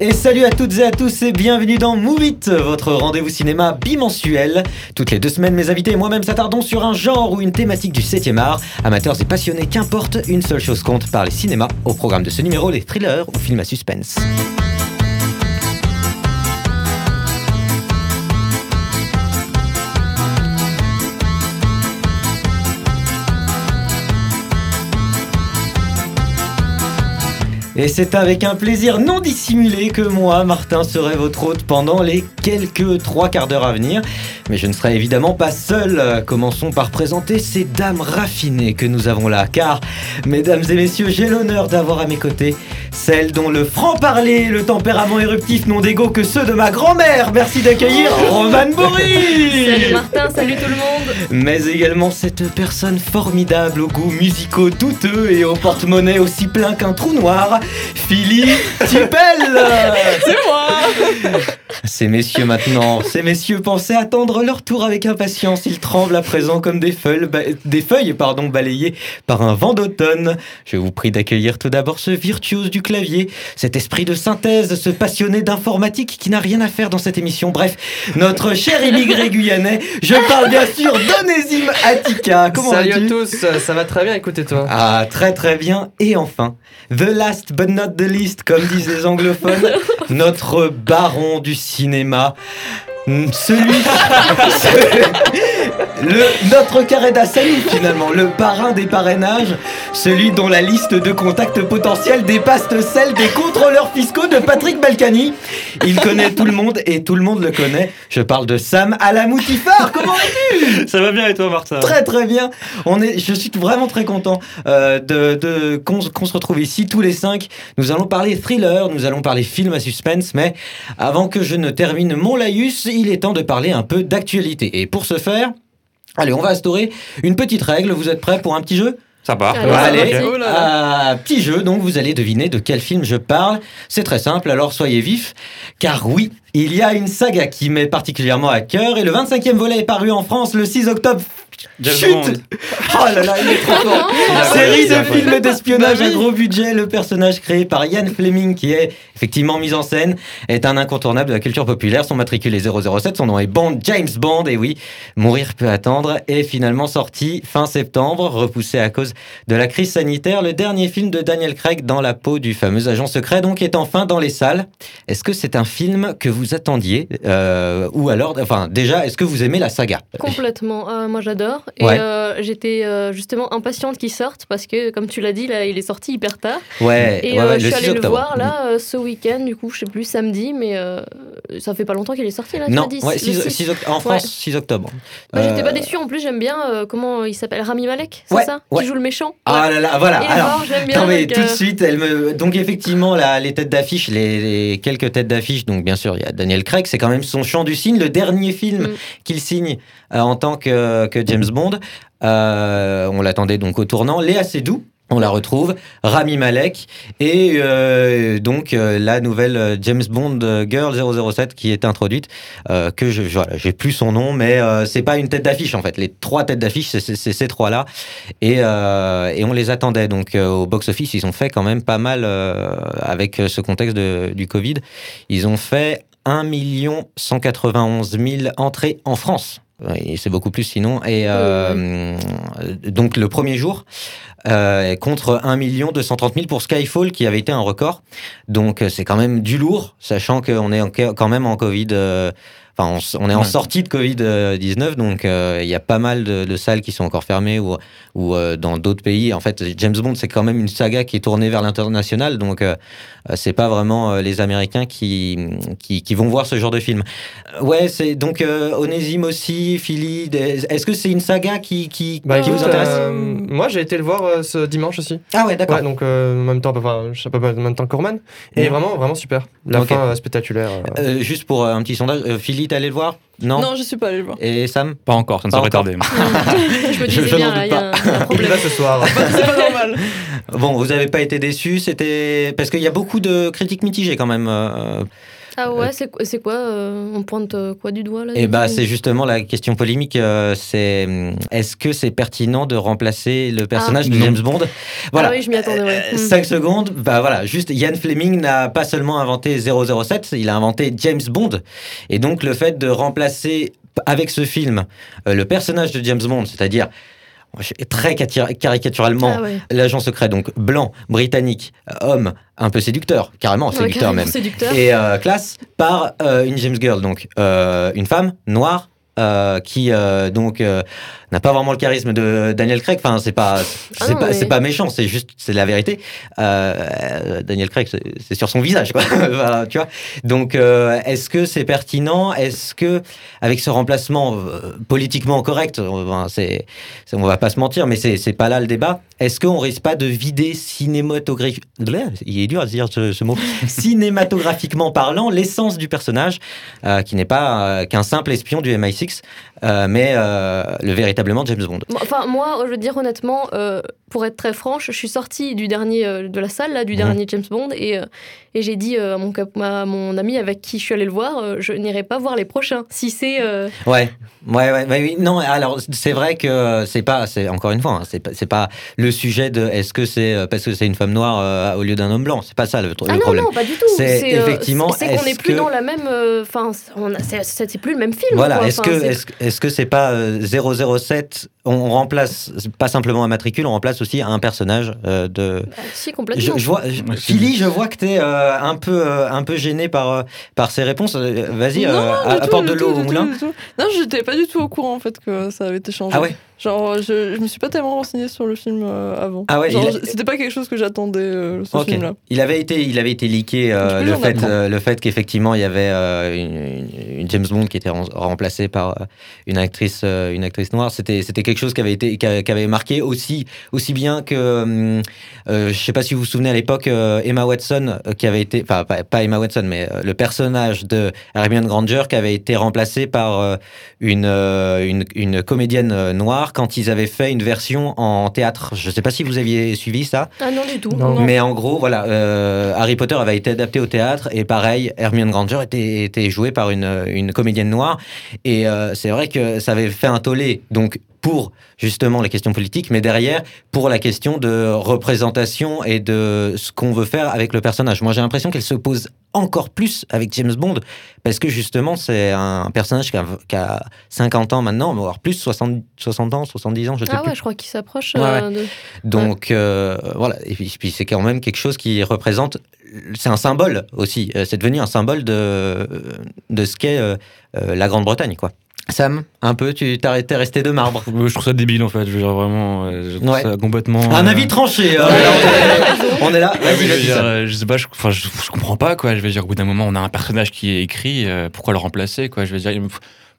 Et salut à toutes et à tous et bienvenue dans Move It, votre rendez-vous cinéma bimensuel. Toutes les deux semaines, mes invités et moi-même s'attardons sur un genre ou une thématique du 7e art. Amateurs et passionnés, qu'importe, une seule chose compte, par les cinémas. Au programme de ce numéro, les thrillers ou films à suspense. Et c'est avec un plaisir non dissimulé que moi, Martin, serai votre hôte pendant les quelques trois quarts d'heure à venir. Mais je ne serai évidemment pas seul. Commençons par présenter ces dames raffinées que nous avons là. Car, mesdames et messieurs, j'ai l'honneur d'avoir à mes côtés celles dont le franc-parler le tempérament éruptif n'ont d'ego que ceux de ma grand-mère. Merci d'accueillir Romane Bourri Salut Martin, salut tout le monde Mais également cette personne formidable aux goûts musicaux douteux et au porte-monnaie aussi plein qu'un trou noir, Philippe Tipel C'est moi Ces messieurs maintenant, ces messieurs pensaient attendre leur tour avec impatience. Ils tremblent à présent comme des feuilles, ba- des feuilles pardon, balayées par un vent d'automne. Je vous prie d'accueillir tout d'abord ce virtuose du clavier, cet esprit de synthèse, ce passionné d'informatique qui n'a rien à faire dans cette émission. Bref, notre cher immigré guyanais, je parle bien sûr d'Onésime Attica. Comment Salut à tous, ça va très bien, écoutez toi. ah, très très bien. Et enfin, the last but not the least, comme disent les anglophones, notre baron du cinéma. Celui. le, notre carré d'Assani, finalement, le parrain des parrainages, celui dont la liste de contacts potentiels dépasse celle des contrôleurs fiscaux de Patrick Balkany. Il connaît tout le monde et tout le monde le connaît. Je parle de Sam Alamoutifar. Comment vas-tu? Ça va bien et toi, Martin Très très bien. On est, je suis vraiment très content euh, de, de qu'on qu'on se retrouve ici tous les cinq. Nous allons parler thriller, nous allons parler film à suspense, mais avant que je ne termine mon laïus, il est temps de parler un peu d'actualité. Et pour ce faire, allez, on va instaurer une petite règle. Vous êtes prêts pour un petit jeu? Ça part. Allez, Allez, euh, petit jeu, donc vous allez deviner de quel film je parle. C'est très simple, alors soyez vifs, car oui, il y a une saga qui m'est particulièrement à cœur, et le 25e volet est paru en France le 6 octobre. Chut. Oh là là, il est trop fort Série de films d'espionnage Bah à oui. gros budget, le personnage créé par Ian Fleming, qui est effectivement mis en scène, est un incontournable de la culture populaire. Son matricule est 007, son nom est Bond, James Bond, et oui, Mourir peut attendre, est finalement sorti fin septembre, repoussé à cause de la crise sanitaire. Le dernier film de Daniel Craig dans la peau du fameux agent secret, donc, est enfin dans les salles. Est-ce que c'est un film que vous attendiez euh, Ou alors, enfin, déjà, est-ce que vous aimez la saga? Complètement, Euh, moi j'adore. Et Ouais. euh, j'étais euh, justement impatiente qu'il sorte parce que, comme tu l'as dit, là, il est sorti hyper tard. Ouais, Et ouais, euh, ouais, je suis 6 allée le octobre. voir là ce week-end, du coup, je sais plus, samedi, mais ça fait pas longtemps qu'il est sorti là, tu Non, m'as dit, ouais, le 6 six. 6 oct- en France, 6 octobre. J'étais pas déçue en plus, j'aime bien comment il s'appelle Rami Malek, c'est ça. Qui joue le méchant Ah là là, voilà. Alors, fort, j'aime bien. non mais tout de suite, elle me. Donc effectivement, là, les têtes d'affiche, les, les quelques têtes d'affiche. Donc bien sûr, il y a Daniel Craig. C'est quand même son chant du signe, le dernier film Mm. qu'il signe en tant que, que James Bond. Euh, on l'attendait donc au tournant. Léa Seydoux. On la retrouve, Rami Malek et euh, donc euh, la nouvelle James Bond Girl 007 qui est introduite, que je voilà, j'ai plus son nom, mais c'est pas une tête d'affiche en fait. Les trois têtes d'affiche, c'est- ces trois là et, et on les attendait. Donc au box-office, ils ont fait quand même pas mal avec ce contexte de- du Covid. Ils ont fait 1 191 000 entrées en France. Et c'est beaucoup plus sinon. Et euh, donc le premier jour, euh, contre 1 230 000 pour Skyfall, qui avait été un record. Donc euh, c'est quand même du lourd, sachant qu'on est en- quand même en Covid. euh, Enfin, on, est en Ouais. sortie de Covid-19, donc euh, il y a pas mal de, de salles qui sont encore fermées ou, ou euh, dans d'autres pays. En fait, James Bond, c'est quand même une saga qui est tournée vers l'international, donc euh, euh, c'est pas vraiment les Américains qui, qui, qui vont voir ce genre de film. Ouais, c'est donc Onésime aussi, Philly. des- Est-ce que c'est une saga qui, qui, Bah, qui écoute, vous intéresse moi j'ai été le voir ce dimanche aussi. Ah ouais, d'accord. Ouais, donc en même temps, enfin, je sais pas, en même temps qu'Orman. Et Mhm. vraiment, vraiment super. La fin spectaculaire. juste pour un petit sondage, euh, Philly, t'es allé le voir Non. Non, je suis pas allée le voir. Et Sam Pas encore, ça ne Pas saurait tarder. je me Je- disais je bien, n'en là, il doute y, a un- il y a Il problème. ce soir. C'est pas normal. Bon, vous n'avez pas été déçus, c'était parce qu'il y a beaucoup de critiques mitigées quand même. euh, Ah ouais, c'est quoi- c'est quoi euh, On pointe euh, quoi du doigt là du bah c'est justement la question polémique. euh, c'est hum, est-ce que c'est pertinent de remplacer le personnage de Non. James Bond? Voilà. Ah oui, je m'y attendais, ouais. Hmm. 5 secondes, bah voilà, juste Ian Fleming n'a pas seulement inventé 007, il a inventé James Bond. Et donc le fait de remplacer avec ce film euh, le personnage de James Bond, c'est-à-dire très caricaturalement Ah ouais. l'agent secret, donc blanc, britannique, homme, un peu séducteur, carrément Ouais, séducteur carrément même, séducteur. et euh, classe par euh, une James Girl, donc euh, une femme noire. qui donc n'a pas vraiment le charisme de Daniel Craig. Enfin, c'est pas, c'est Ah non, pas, mais- c'est pas méchant, c'est juste, c'est la vérité. Euh, Daniel Craig, c'est- c'est sur son visage, quoi. Voilà, tu vois. Donc, euh, est-ce que c'est pertinent? Est-ce que, avec ce remplacement euh, politiquement correct, on, ben, c'est, c'est- on va pas se mentir, mais c'est, c'est pas là le débat. Est-ce qu'on risque pas de vider cinématographiquement, il est dur à dire ce, ce mot, cinématographiquement parlant, l'essence du personnage, qui n'est pas qu'un simple espion du MI6, euh, mais euh, le véritablement James Bond. Bon, Enfin, moi, je veux dire honnêtement, euh, pour être très franche, je suis sortie du dernier de la salle, là, du Mhm. dernier James Bond, et, et j'ai dit à, mon, à mon ami avec qui je suis allée le voir, je n'irai pas voir les prochains. Si c'est. Ouais, ouais, ouais. Non, alors c'est vrai que c'est pas, c'est encore une fois, hein, c'est pas, pas le sujet de est-ce que c'est parce que c'est une femme noire au lieu d'un homme blanc. C'est pas ça le, le Ah non, problème. non, pas du tout. C'est effectivement, C'est qu'on n'est plus que- dans la même. Enfin, c'est plus le même film. Voilà, est-ce que est-ce, que c'est pas euh, 007 on, on remplace pas simplement un matricule, on remplace aussi un personnage euh, de. Bah, si, complètement. Je, je vois, je- Philly, je vois que t'es euh, un peu euh, un peu gêné par euh, par ces réponses. Euh, Vas-y, Non, euh, non, du tout, apporte de l'eau au moulin. tout. Non, j'étais pas du tout au courant en fait que ça avait été changé. Ah ouais? Genre, je, je me suis pas tellement renseignée sur le film euh, avant. Ah ouais, a- C'était pas quelque chose que j'attendais, euh, ce film-là. Il avait été, il avait été leaké euh, Tu le fait, euh, le fait qu'effectivement il y avait euh, une, une- une James Bond qui était rem- remplacée par euh, une actrice, euh, une actrice noire. C'était, c'était quelque chose qui avait été, qui a- qui avait marqué aussi, aussi bien que, hum, euh, je sais pas si vous vous souvenez à l'époque, euh, Emma Watson euh, qui avait été, enfin pas, pas Emma Watson, mais euh, le personnage de Hermione Granger qui avait été remplacé par euh, une, euh, une, une comédienne euh, noire quand ils avaient fait une version en théâtre. Je sais pas si vous aviez suivi ça. Ah non, du tout. Non. Mais en gros, voilà, euh, Harry Potter avait été adapté au théâtre et pareil, Hermione Granger était, était jouée par une, une comédienne noire et euh, c'est vrai que ça avait fait un tollé. Donc pour justement les questions politiques, mais derrière pour la question de représentation et de ce qu'on veut faire avec le personnage. Moi, j'ai l'impression qu'elle se pose encore plus avec James Bond parce que justement, c'est un personnage qui a, qui a 50 ans maintenant, voire plus, 60, 60 ans, 70 ans, je sais Ah plus. ouais, je crois qu'il s'approche. Ouais, euh, de- Donc euh, voilà, et puis, puis c'est quand même quelque chose qui représente, c'est un symbole aussi, Euh, c'est devenu un symbole de, de ce qu'est la Grande-Bretagne, quoi. Sam, un peu, tu t'es resté de marbre. Je trouve ça débile en fait. Je veux dire vraiment, euh, je trouve Ouais. ça complètement. Un euh, avis tranché. euh, là, on, est, là. Vas-y, je, vas-y, euh, sais pas, je, enfin, je, je comprends pas quoi. Je veux dire, au bout d'un moment, on a un personnage qui est écrit, euh, pourquoi le remplacer quoi? Je veux dire,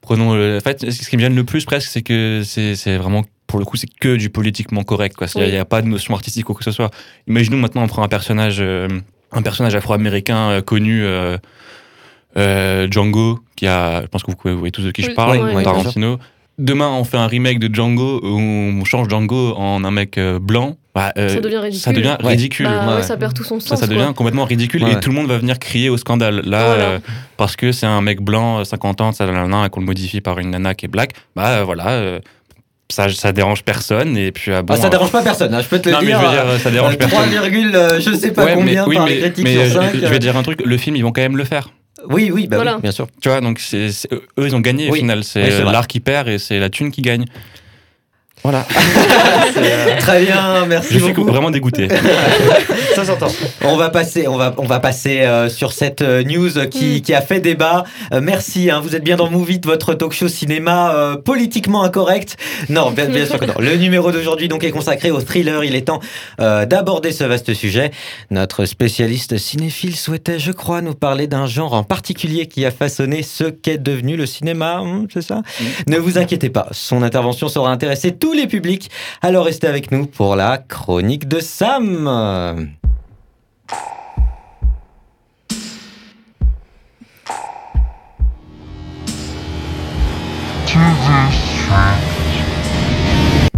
prenons. le- En fait, ce qui me gêne le plus presque, c'est que c'est c'est vraiment, pour le coup, c'est que du politiquement correct quoi. Il Oui. n'y a pas de notion artistique ou quoi que ce soit. Imaginons maintenant, on prend un personnage, euh, un personnage afro-américain euh, connu. Euh, Django, qui a, je pense que vous, vous voyez tous de qui je parle, oui, oui, Tarantino. Demain, on fait un remake de Django où on change Django en un mec euh, blanc. Bah, euh, Ça devient ridicule. Ça devient Ouais. ridicule. Bah, ouais, ouais. ça perd tout son sens. ça devient quoi. complètement ridicule Ouais. et tout le monde va venir crier au scandale. Là, Voilà. euh, parce que c'est un mec blanc, euh, 50 ans, ça, et qu'on le modifie par une nana qui est black, bah euh, voilà, euh, ça, ça dérange personne. Et puis, bon, Ah, ça euh, dérange pas personne, hein, je peux te le Non, mais dire. je veux dire, ça dérange euh, personne. 3, euh, je sais pas Ouais, combien mais, oui, par mais, les critiques mais, sur euh, 5. je, je vais dire un truc, le film, ils vont quand même le faire. Oui, oui, bah Voilà. oui, bien sûr. Tu vois, donc c'est, c'est- eux, ils ont gagné Oui. au final. C'est Oui, c'est euh, l'art qui perd et c'est la thune qui gagne. Voilà. Très bien, merci Je suis beaucoup. vraiment dégoûté. Ça s'entend. On va passer, on va, on va passer euh, sur cette euh, news qui, qui a fait débat. Euh, merci, hein, vous êtes bien dans Move It, votre talk show cinéma euh, politiquement incorrect. Non, bien, bien sûr que non. Le numéro d'aujourd'hui donc est consacré au thriller. Il est temps euh, d'aborder ce vaste sujet. Notre spécialiste cinéphile souhaitait, je crois, nous parler d'un genre en particulier qui a façonné ce qu'est devenu le cinéma. Hum, C'est ça? Ne vous inquiétez pas, son intervention saura intéresser tous les publics. Alors restez avec nous pour la chronique de Sam.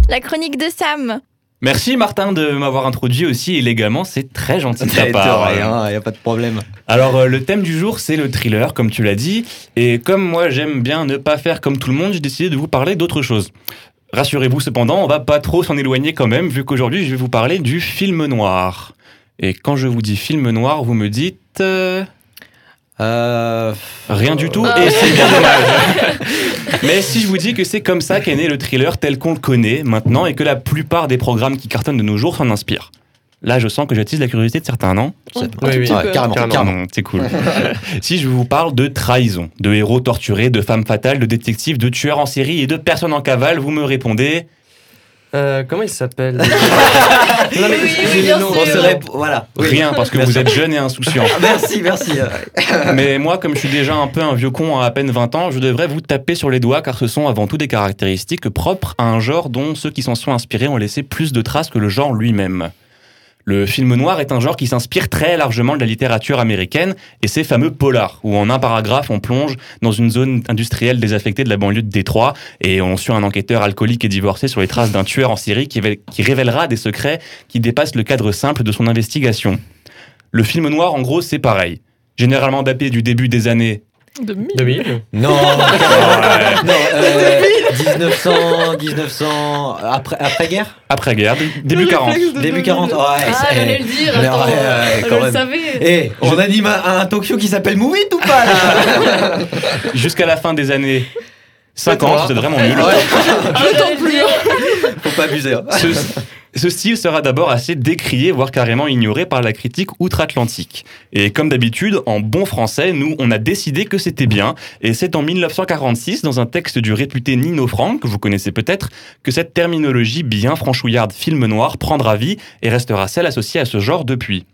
La chronique de Sam. Merci Martin de m'avoir introduit aussi élégamment, c'est très gentil de ta part. rien, il n'y a pas de problème. Alors euh, le thème du jour c'est le thriller comme tu l'as dit et comme moi j'aime bien ne pas faire comme tout le monde j'ai décidé de vous parler d'autre chose. Rassurez-vous cependant on va pas trop s'en éloigner quand même vu qu'aujourd'hui je vais vous parler du film noir. Et quand je vous dis film noir vous me dites euh, Euh, rien du tout Ah. et c'est bien dommage. Mais si je vous dis que c'est comme ça qu'est né le thriller tel qu'on le connaît maintenant et que la plupart des programmes qui cartonnent de nos jours s'en inspirent. Là je sens que j'attise la curiosité de certains non Oui, oui. carrément, Carrément. c'est cool. si je vous parle de trahison, de héros torturés, de femmes fatales, de détectives, de tueurs en série et de personnes en cavale, vous me répondez Euh, comment il s'appelle Non, mais Oui, oui, bien sûr. On serait- Voilà. Oui. rien parce que vous êtes jeune et insouciant. Merci, merci. Mais moi, comme je suis déjà un peu un vieux con à à peine 20 ans, je devrais vous taper sur les doigts car ce sont avant tout des caractéristiques propres à un genre dont ceux qui s'en sont inspirés ont laissé plus de traces que le genre lui-même. Le film noir est un genre qui s'inspire très largement de la littérature américaine et ces fameux polars, où en un paragraphe on plonge dans une zone industrielle désaffectée de la banlieue de Détroit et on suit un enquêteur alcoolique et divorcé sur les traces d'un tueur en série qui, qui révélera des secrets qui dépassent le cadre simple de son investigation. Le film noir, en gros, c'est pareil. Généralement daté du début des années 2000. 2000 Non, non euh, 1900, 1900, après, après-guerre après-guerre, dé- début Le 40. réflexe de Début 2000. 40 Ouais, Ah, j'allais le dire. Mais attends, ouais, ouais, je quand le même. savais. Eh, on anime un, un show qui s'appelle Move It ou pas là Jusqu'à la fin des années 50, c'est vraiment nul. Ouais, Je t'en prie. faut pas abuser. hein. Ce, ce style sera d'abord assez décrié, voire carrément ignoré par la critique outre-Atlantique. Et comme d'habitude, en bon français, nous, on a décidé que c'était bien. Et c'est en 1946, dans un texte du réputé Nino Frank, que vous connaissez peut-être, que cette terminologie bien franchouillarde film noir prendra vie et restera celle associée à ce genre depuis.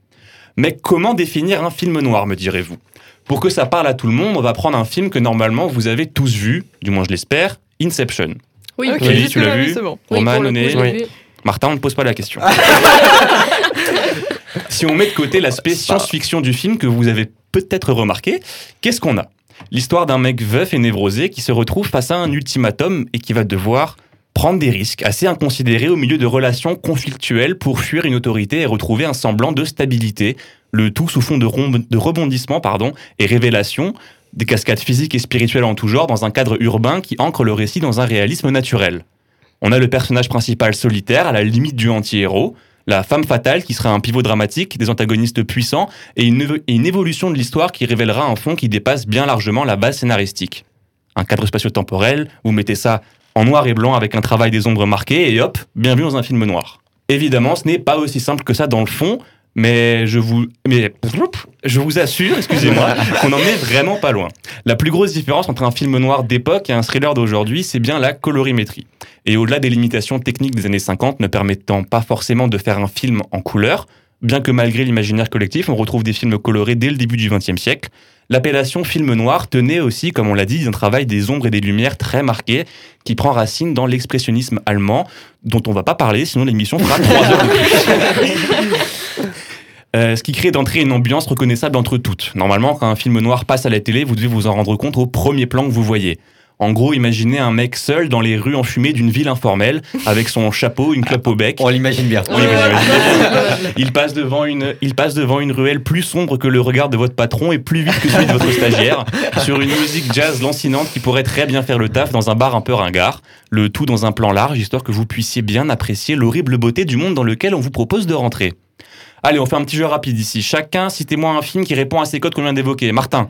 Mais comment définir un film noir, me direz-vous? Pour que ça parle à tout le monde, on va prendre un film que normalement vous avez tous vu, du moins je l'espère, Inception. Oui, Ok, oui, tu l'as vu? oui, C'est bon. Roman, Oui. Martin, on ne pose pas la question. si on met de côté l'aspect science-fiction du film que vous avez peut-être remarqué, qu'est-ce qu'on a? L'histoire d'un mec veuf et névrosé qui se retrouve face à un ultimatum et qui va devoir prendre des risques assez inconsidérés au milieu de relations conflictuelles pour fuir une autorité et retrouver un semblant de stabilité, le tout sous fond de, de rebondissement pardon, et révélation, des cascades physiques et spirituelles en tout genre dans un cadre urbain qui ancre le récit dans un réalisme naturel. On a le personnage principal solitaire, à la limite du anti-héros, la femme fatale qui sera un pivot dramatique, des antagonistes puissants et une, évolution de l'histoire qui révélera un fond qui dépasse bien largement la base scénaristique. Un cadre spatio-temporel, vous mettez ça en noir et blanc avec un travail des ombres marqué et hop, bienvenue dans un film noir. Évidemment, ce n'est pas aussi simple que ça dans le fond, mais je vous, mais je vous assure, excusez-moi, qu'on en est vraiment pas loin. La plus grosse différence entre un film noir d'époque et un thriller d'aujourd'hui, c'est bien la colorimétrie. Et au-delà des limitations techniques des années 50 ne permettant pas forcément de faire un film en couleur, bien que malgré l'imaginaire collectif, on retrouve des films colorés dès le début du XXe siècle, l'appellation film noir tenait aussi, comme on l'a dit, d'un travail des ombres et des lumières très marqué, qui prend racine dans l'expressionnisme allemand, dont on va pas parler, sinon l'émission fera trois heures de plus. Euh, ce qui crée d'entrée une ambiance reconnaissable entre toutes. Normalement, quand un film noir passe à la télé, vous devez vous en rendre compte au premier plan que vous voyez. En gros, imaginez un mec seul dans les rues enfumées d'une ville informelle, avec son chapeau, une clope au bec. On l'imagine bien. On l'imagine bien. Il passe devant une, il passe devant une ruelle plus sombre que le regard de votre patron et plus vite que celui de votre stagiaire, sur une musique jazz lancinante qui pourrait très bien faire le taf dans un bar un peu ringard. Le tout dans un plan large, histoire que vous puissiez bien apprécier l'horrible beauté du monde dans lequel on vous propose de rentrer. Allez, on fait un petit jeu rapide ici. Chacun, citez-moi un film qui répond à ces codes qu'on vient d'évoquer. Martin.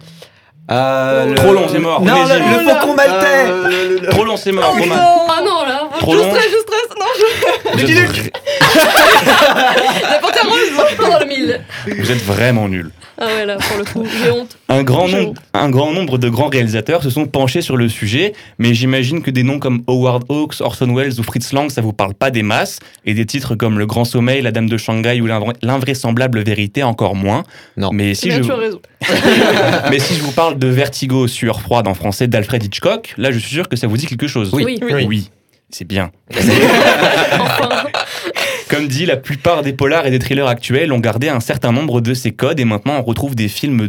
Euh, Trop long, c'est mort. Non, le, le faucon maltais Euh, Trop long, c'est mort. Romain. Ah non, là. Trop je long. stresse, je stresse. Non, Vous êtes, je... la panthère rose. Dans le mille. vous êtes vraiment nul. Ah ouais, là, pour le coup, j'ai honte. Un grand, nombre, un grand nombre de grands réalisateurs se sont penchés sur le sujet, mais j'imagine que des noms comme Howard Hawks, Orson Welles ou Fritz Lang, ça vous parle pas des masses, et des titres comme Le Grand Sommeil, La Dame de Shanghai ou L'invra- L'invraisemblable vérité encore moins. Non. Mais Si si, je, tu as raison. mais si je vous parle de Vertigo, Sueur froide en français d'Alfred Hitchcock, là je suis sûr que ça vous dit quelque chose. Oui. Oui. Oui. c'est bien. Enfin. Comme dit, la plupart des polars et des thrillers actuels ont gardé un certain nombre de ces codes et maintenant on retrouve des films,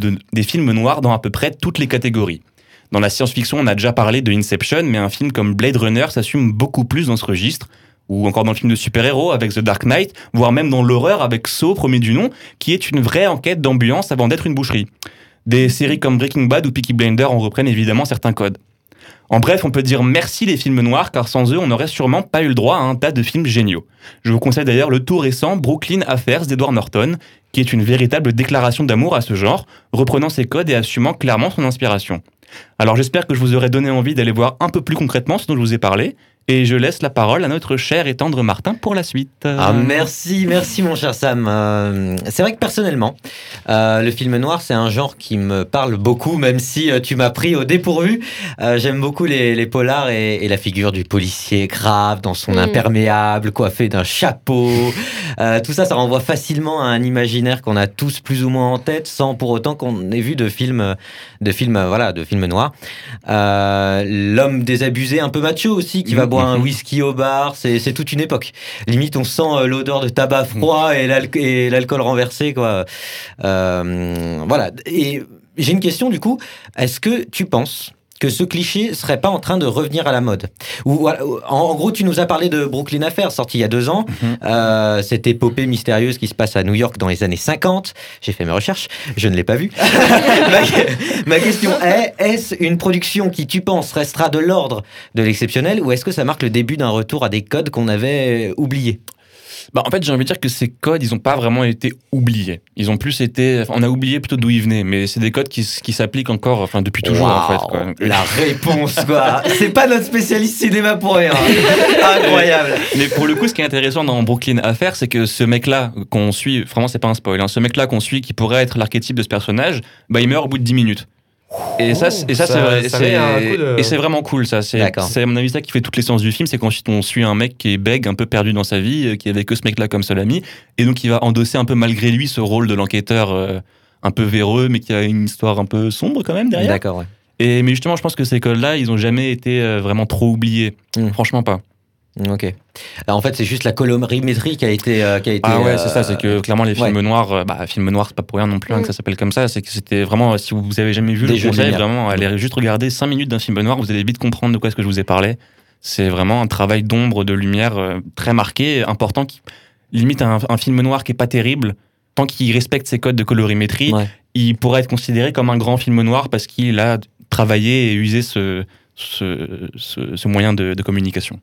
noirs dans à peu près toutes les catégories. Dans la science-fiction, on a déjà parlé de Inception, mais un film comme Blade Runner s'assume beaucoup plus dans ce registre. ou encore dans le film de super-héros avec The Dark Knight, voire même dans l'horreur avec Saw, premier du nom, qui est une vraie enquête d'ambiance avant d'être une boucherie. Des séries comme Breaking Bad ou Peaky Blinders en reprennent évidemment certains codes. En bref, on peut dire merci les films noirs, car sans eux, on n'aurait sûrement pas eu le droit à un tas de films géniaux. Je vous conseille d'ailleurs le tout récent Brooklyn Affairs d'Edward Norton, qui est une véritable déclaration d'amour à ce genre, reprenant ses codes et assumant clairement son inspiration. Alors j'espère que je vous aurai donné envie d'aller voir un peu plus concrètement ce dont je vous ai parlé, et je laisse la parole à notre cher et tendre Martin pour la suite. Ah, merci, merci mon cher Sam. Euh, c'est vrai que personnellement, euh, le film noir, c'est un genre qui me parle beaucoup, même si euh, tu m'as pris au dépourvu. Euh, J'aime beaucoup les, les polars et, et la figure du policier grave dans son Mm. imperméable, coiffé d'un chapeau. Euh, tout ça, ça renvoie facilement à un imaginaire qu'on a tous plus ou moins en tête, sans pour autant qu'on ait vu de films, de films, voilà, de films noirs. Euh, L'homme désabusé, un peu macho aussi, qui va Mhm. un whisky au bar, c'est c'est toute une époque. Limite, on sent euh, l'odeur de tabac froid et l'alc- et l'alcool renversé, quoi. Euh, voilà. Et j'ai une question du coup. Est-ce que tu penses que ce cliché serait pas en train de revenir à la mode Ou en, gros, tu nous as parlé de Brooklyn Affair, sorti il y a deux ans. Mhm. Euh, cette épopée mystérieuse qui se passe à New York dans les années 50. J'ai fait mes recherches, je ne l'ai pas vue. ma, ma question est est-ce une production qui, tu penses, restera de l'ordre de l'exceptionnel, ou est-ce que ça marque le début d'un retour à des codes qu'on avait oubliés? Bah, en fait, j'ai envie de dire que ces codes, ils n'ont pas vraiment été oubliés. Ils ont plus été. On a oublié plutôt d'où ils venaient, mais c'est des codes qui, qui s'appliquent encore, enfin, depuis toujours, en fait. Quoi. La réponse, quoi. C'est pas notre spécialiste cinéma pour rien. Incroyable. Mais pour le coup, ce qui est intéressant dans Brooklyn Affair, c'est que ce mec-là qu'on suit, vraiment, c'est pas un spoil, hein, ce mec-là qu'on suit, qui pourrait être l'archétype de ce personnage, bah, il meurt au bout de 10 minutes. Et ça, c'est- et ça, ça- c'est de- vraiment cool, ça. C'est, à mon avis ça qui fait toute l'essence du film, c'est qu'ensuite on suit un mec qui est bègue, un peu perdu dans sa vie, qui avait que ce mec-là comme seul ami, et donc il va endosser un peu malgré lui ce rôle de l'enquêteur euh, un peu véreux, mais qui a une histoire un peu sombre quand même derrière. D'accord, ouais. Et mais justement, je pense que ces codes-là, ils ont jamais été euh, vraiment trop oubliés. Mm. Franchement pas. Ok. Alors, en fait, c'est juste la colorimétrie qui a été. euh, qui a été Ah ouais, euh, c'est ça, c'est que clairement les films ouais. noirs, euh, bah films noirs, c'est pas pour rien non plus hein, Mm. que ça s'appelle comme ça, c'est que c'était vraiment, si vous avez jamais vu Des le conseil, vraiment, allez juste regarder 5 minutes d'un film noir, vous allez vite comprendre de quoi est-ce que je vous ai parlé. C'est vraiment un travail d'ombre, de lumière euh, très marqué, important, qui limite un, un film noir qui est pas terrible, tant qu'il respecte ses codes de colorimétrie, Ouais. il pourrait être considéré comme un grand film noir parce qu'il a travaillé et usé ce, ce, ce, ce moyen de, de communication.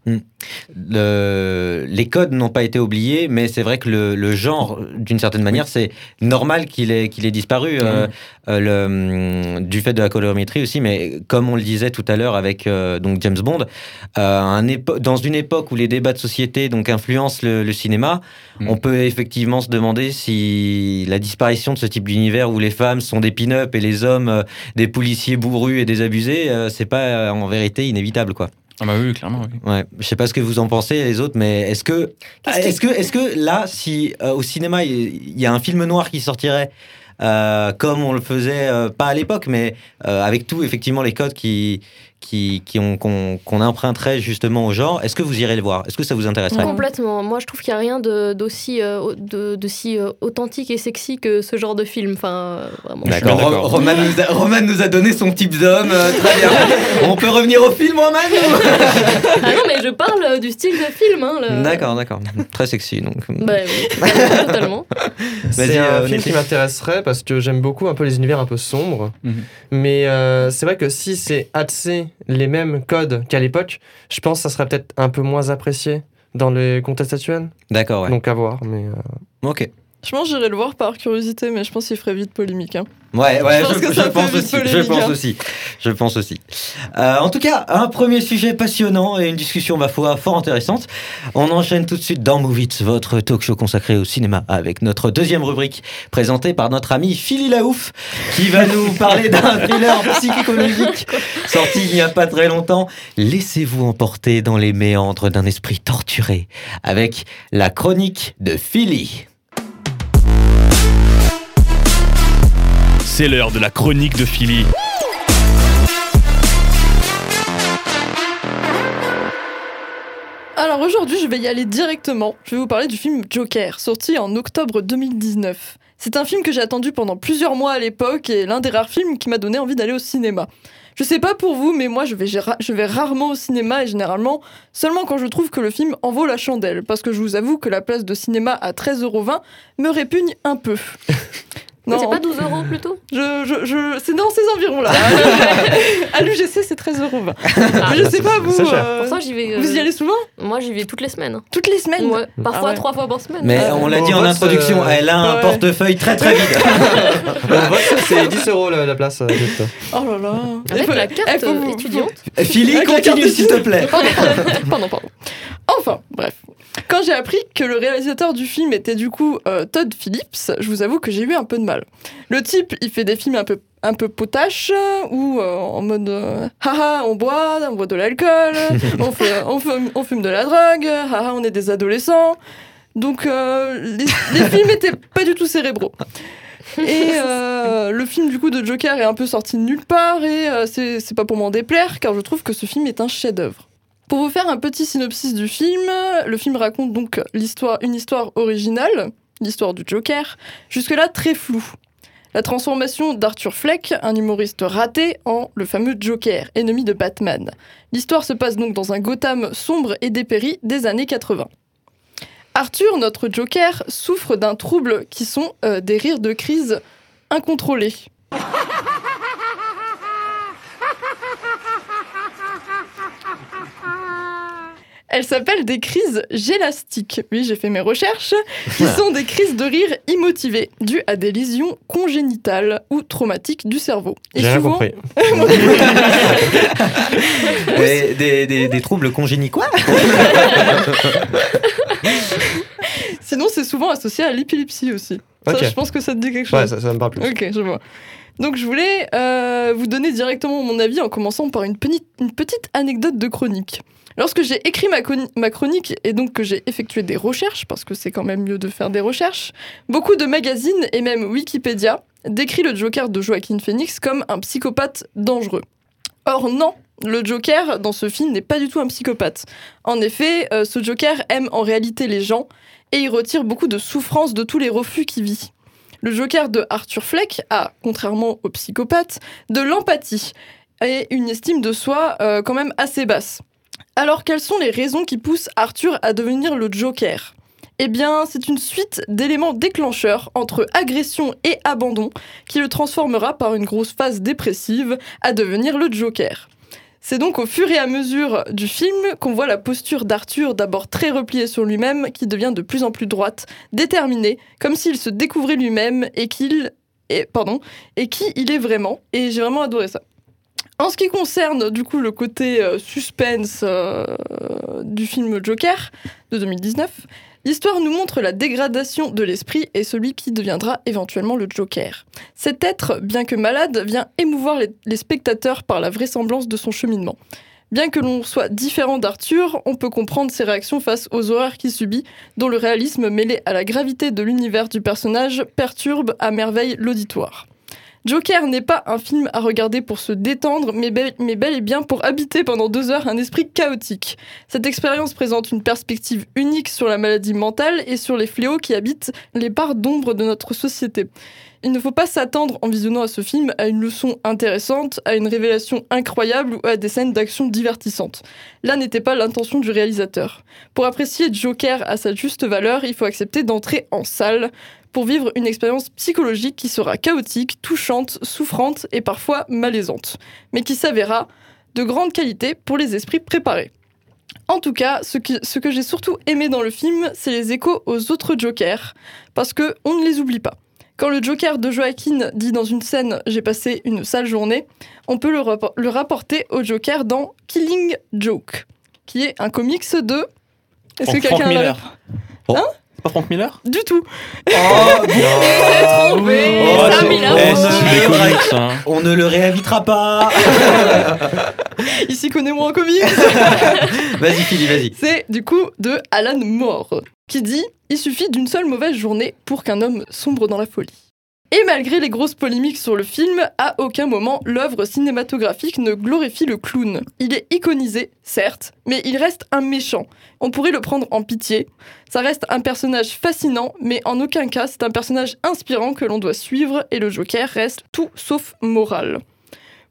le- les codes n'ont pas été oubliés, mais c'est vrai que le, le genre, d'une certaine manière, c'est normal qu'il ait, qu'il ait disparu euh, euh, le, hum, du fait de la colorimétrie aussi. Mais comme on le disait tout à l'heure avec euh, donc James Bond, un épo- dans une époque où les débats de société donc influencent le, cinéma, Mm. on peut effectivement se demander si la disparition de ce type d'univers où les femmes sont des pin-up et les hommes des policiers bourrus et désabusés, euh, c'est pas en vérité inévitable quoi. Ah bah oui, clairement, oui. Ouais, je sais pas ce que vous en pensez les autres, mais est-ce que, est-ce que, est-ce que là, si euh, au cinéma il y a un film noir qui sortirait euh, comme on le faisait euh, pas à l'époque, mais euh, avec tout effectivement les codes qui qui, qui ont qu'on qu'on emprunterait justement au genre, est-ce que vous irez le voir? Est-ce que ça vous intéresserait? Complètement. Moi, je trouve qu'il n'y a rien de- d'aussi euh, de, de si euh, authentique et sexy que ce genre de film. Enfin, euh, vraiment. D'accord. Ro- Roman, nous a, Roman nous a donné son type d'homme. euh, très bien. on peut revenir au film, Roman ou- Ah non, mais je parle euh, du style de film. Hein, le- D'accord, d'accord. Très sexy donc. Bah oui, totalement. Vas-y, C'est un euh, film qui m'intéresserait parce que j'aime beaucoup un peu les univers un peu sombres. Mhm. Mais euh, c'est vrai que si c'est assez les mêmes codes qu'à l'époque, je pense que ça serait peut-être un peu moins apprécié dans les contextes actuels. D'accord, ouais. Donc à voir. Mais euh, Ok. Je pense que j'irai le voir par curiosité, mais je pense qu'il ferait vite polémique. hein. Ouais, ouais, Je je, pense je aussi. Je hein. aussi. Je pense aussi. Euh, en tout cas, un premier sujet passionnant et une discussion, ma foi, fort intéressante. On enchaîne tout de suite dans Move It, votre talk show consacré au cinéma, avec notre deuxième rubrique présentée par notre ami Philly Laouf, qui va nous parler d'un thriller psychologique sorti il n'y a pas très longtemps. Laissez-vous emporter dans les méandres d'un esprit torturé, avec la chronique de Philly. C'est l'heure de la chronique de Philly. Alors aujourd'hui, je vais y aller directement. Je vais vous parler du film Joker, sorti en octobre 2019. C'est un film que j'ai attendu pendant plusieurs mois à l'époque et l'un des rares films qui m'a donné envie d'aller au cinéma. Je sais pas pour vous, mais moi je vais, rarement au cinéma et généralement seulement quand je trouve que le film en vaut la chandelle. Parce que je vous avoue que la place de cinéma à 13,20€ me répugne un peu. C'est pas 12 euros plutôt? Je, je, je- c'est dans ces environs-là. à l'UGC, c'est 13,20€. Mais je sais pas, vous. Euh, Pour ça, j'y vais. euh, vous y allez souvent? Moi, j'y vais toutes les semaines. Toutes les semaines? Ouais, parfois Ah ouais. trois fois par semaine. Mais Ah, on l'a bon, dit en introduction, euh, elle a un ouais. portefeuille très très vide. On vote que c'est 10 euros la, la place. euh. Oh là là. Avec Il la carte étudiante. Philly, continue s'il te plaît. pardon, pardon. Enfin, bref. Quand j'ai appris que le réalisateur du film était du coup euh, Todd Phillips, je vous avoue que j'ai eu un peu de mal. Le type, il fait des films un peu, un peu potaches, ou euh, en mode euh, haha, on boit, on boit de l'alcool, on, on, fume, on fume de la drogue, haha, on est des adolescents. Donc euh, les, les films étaient pas du tout cérébraux. Et euh, le film du coup de Joker est un peu sorti de nulle part et euh, c'est c'est pas pour m'en déplaire car je trouve que ce film est un chef-d'œuvre. Pour vous faire un petit synopsis du film, le film raconte donc l'histoire, une histoire originale, l'histoire du Joker, jusque-là très floue. La transformation d'Arthur Fleck, un humoriste raté, en le fameux Joker, ennemi de Batman. L'histoire se passe donc dans un Gotham sombre et dépéri des années 80. Arthur, notre Joker, souffre d'un trouble qui sont euh, des rires de crise incontrôlés. Elles s'appellent des crises gélastiques. Oui, j'ai fait mes recherches. Qui sont des crises de rire immotivées, dues à des lésions congénitales ou traumatiques du cerveau. J'ai rien souvent- compris. Des, des, des, des troubles congénies quoi Sinon, c'est souvent associé à l'épilepsie aussi. Ça, je pense que ça te dit quelque chose. Ouais, ça, ça me parle plus. Ok, je vois. Donc je voulais euh, vous donner directement mon avis en commençant par une, petite anecdote de chronique. Lorsque j'ai écrit ma chronique et donc que j'ai effectué des recherches, parce que c'est quand même mieux de faire des recherches, beaucoup de magazines et même Wikipédia décrit le Joker de Joaquin Phoenix comme un psychopathe dangereux. Or non, le Joker dans ce film n'est pas du tout un psychopathe. En effet, euh, ce Joker aime en réalité les gens et il retire beaucoup de souffrance de tous les refus qu'il vit. Le Joker de Arthur Fleck a, contrairement au psychopathe, de l'empathie et une estime de soi euh, quand même assez basse. Alors quelles sont les raisons qui poussent Arthur à devenir le Joker? Eh bien, c'est une suite d'éléments déclencheurs entre agression et abandon qui le transformera par une grosse phase dépressive à devenir le Joker. C'est donc au fur et à mesure du film qu'on voit la posture d'Arthur d'abord très repliée sur lui-même qui devient de plus en plus droite, déterminée, comme s'il se découvrait lui-même et qu'il et pardon et qui il est vraiment. Et j'ai vraiment adoré ça. En ce qui concerne du coup le côté euh, suspense euh, du film Joker de 2019, l'histoire nous montre la dégradation de l'esprit et celui qui deviendra éventuellement le Joker. Cet être, bien que malade, vient émouvoir les, spectateurs par la vraisemblance de son cheminement. Bien que l'on soit différent d'Arthur, on peut comprendre ses réactions face aux horreurs qu'il subit, dont le réalisme mêlé à la gravité de l'univers du personnage perturbe à merveille l'auditoire. Joker n'est pas un film à regarder pour se détendre, mais bel, et bien pour habiter pendant deux heures un esprit chaotique. Cette expérience présente une perspective unique sur la maladie mentale et sur les fléaux qui habitent les parts d'ombre de notre société. Il ne faut pas s'attendre en visionnant à ce film à une leçon intéressante, à une révélation incroyable ou à des scènes d'action divertissantes. Là n'était pas l'intention du réalisateur. Pour apprécier Joker à sa juste valeur, il faut accepter d'entrer en salle pour vivre une expérience psychologique qui sera chaotique, touchante, souffrante et parfois malaisante, mais qui s'avéra de grande qualité pour les esprits préparés. En tout cas, ce, ce que j'ai surtout aimé dans le film, c'est les échos aux autres Jokers, parce que on ne les oublie pas. Quand le Joker de Joaquin dit dans une scène J'ai passé une sale journée, on peut le, rappor- le rapporter au Joker dans Killing Joke, qui est un comics de. Est-ce que quelqu'un l'a. Hein? Pas Frank Miller Du tout Oh, Oh, Eh, c'est des comics, hein. On ne le réinvitera pas. Il s'y connaît moins en comics vas-y, Philly, vas-y. C'est du coup de Alan Moore, qui dit Il suffit d'une seule mauvaise journée pour qu'un homme sombre dans la folie. Et malgré les grosses polémiques sur le film, à aucun moment l'œuvre cinématographique ne glorifie le clown. Il est iconisé, certes, mais il reste un méchant. On pourrait le prendre en pitié. Ça reste un personnage fascinant, mais en aucun cas c'est un personnage inspirant que l'on doit suivre et le Joker reste tout sauf moral.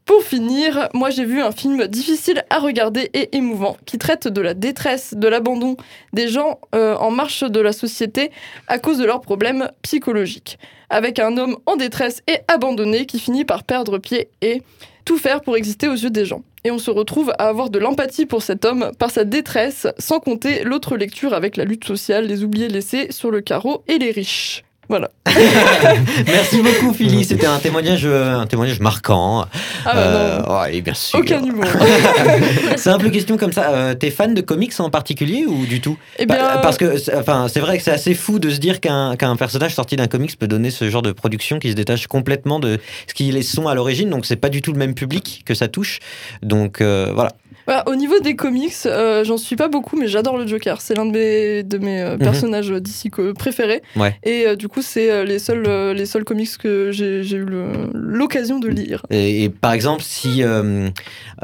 Pour finir, moi j'ai vu un film difficile à regarder et émouvant qui traite de la détresse, de l'abandon des gens euh, en marche de la société à cause de leurs problèmes psychologiques. Avec un homme en détresse et abandonné qui finit par perdre pied et tout faire pour exister aux yeux des gens. Et on se retrouve à avoir de l'empathie pour cet homme par sa détresse, sans compter l'autre lecture avec la lutte sociale, les oubliés laissés sur le carreau et les riches. Voilà. Merci beaucoup, Philly. C'était un témoignage, euh, un témoignage marquant. Ah bah non, Euh, bien sûr. aucun humour. Simple question comme ça. euh, T'es fan de comics en particulier ou du tout Eh Pa- bien, Parce que, c'est- enfin, c'est vrai que c'est assez fou de se dire qu'un qu'un personnage sorti d'un comics peut donner ce genre de production qui se détache complètement de ce qu'ils sont à l'origine. Donc, c'est pas du tout le même public que ça touche. Donc, euh, voilà. Voilà, au niveau des comics, euh, j'en suis pas beaucoup, mais j'adore le Joker. C'est l'un de mes, de mes euh, Mhm. personnages d'ici que- préférés. Ouais. Et euh, du coup, c'est euh, les, seuls, euh, les seuls comics que j'ai eu l'occasion de lire. Et, et par exemple, si, euh,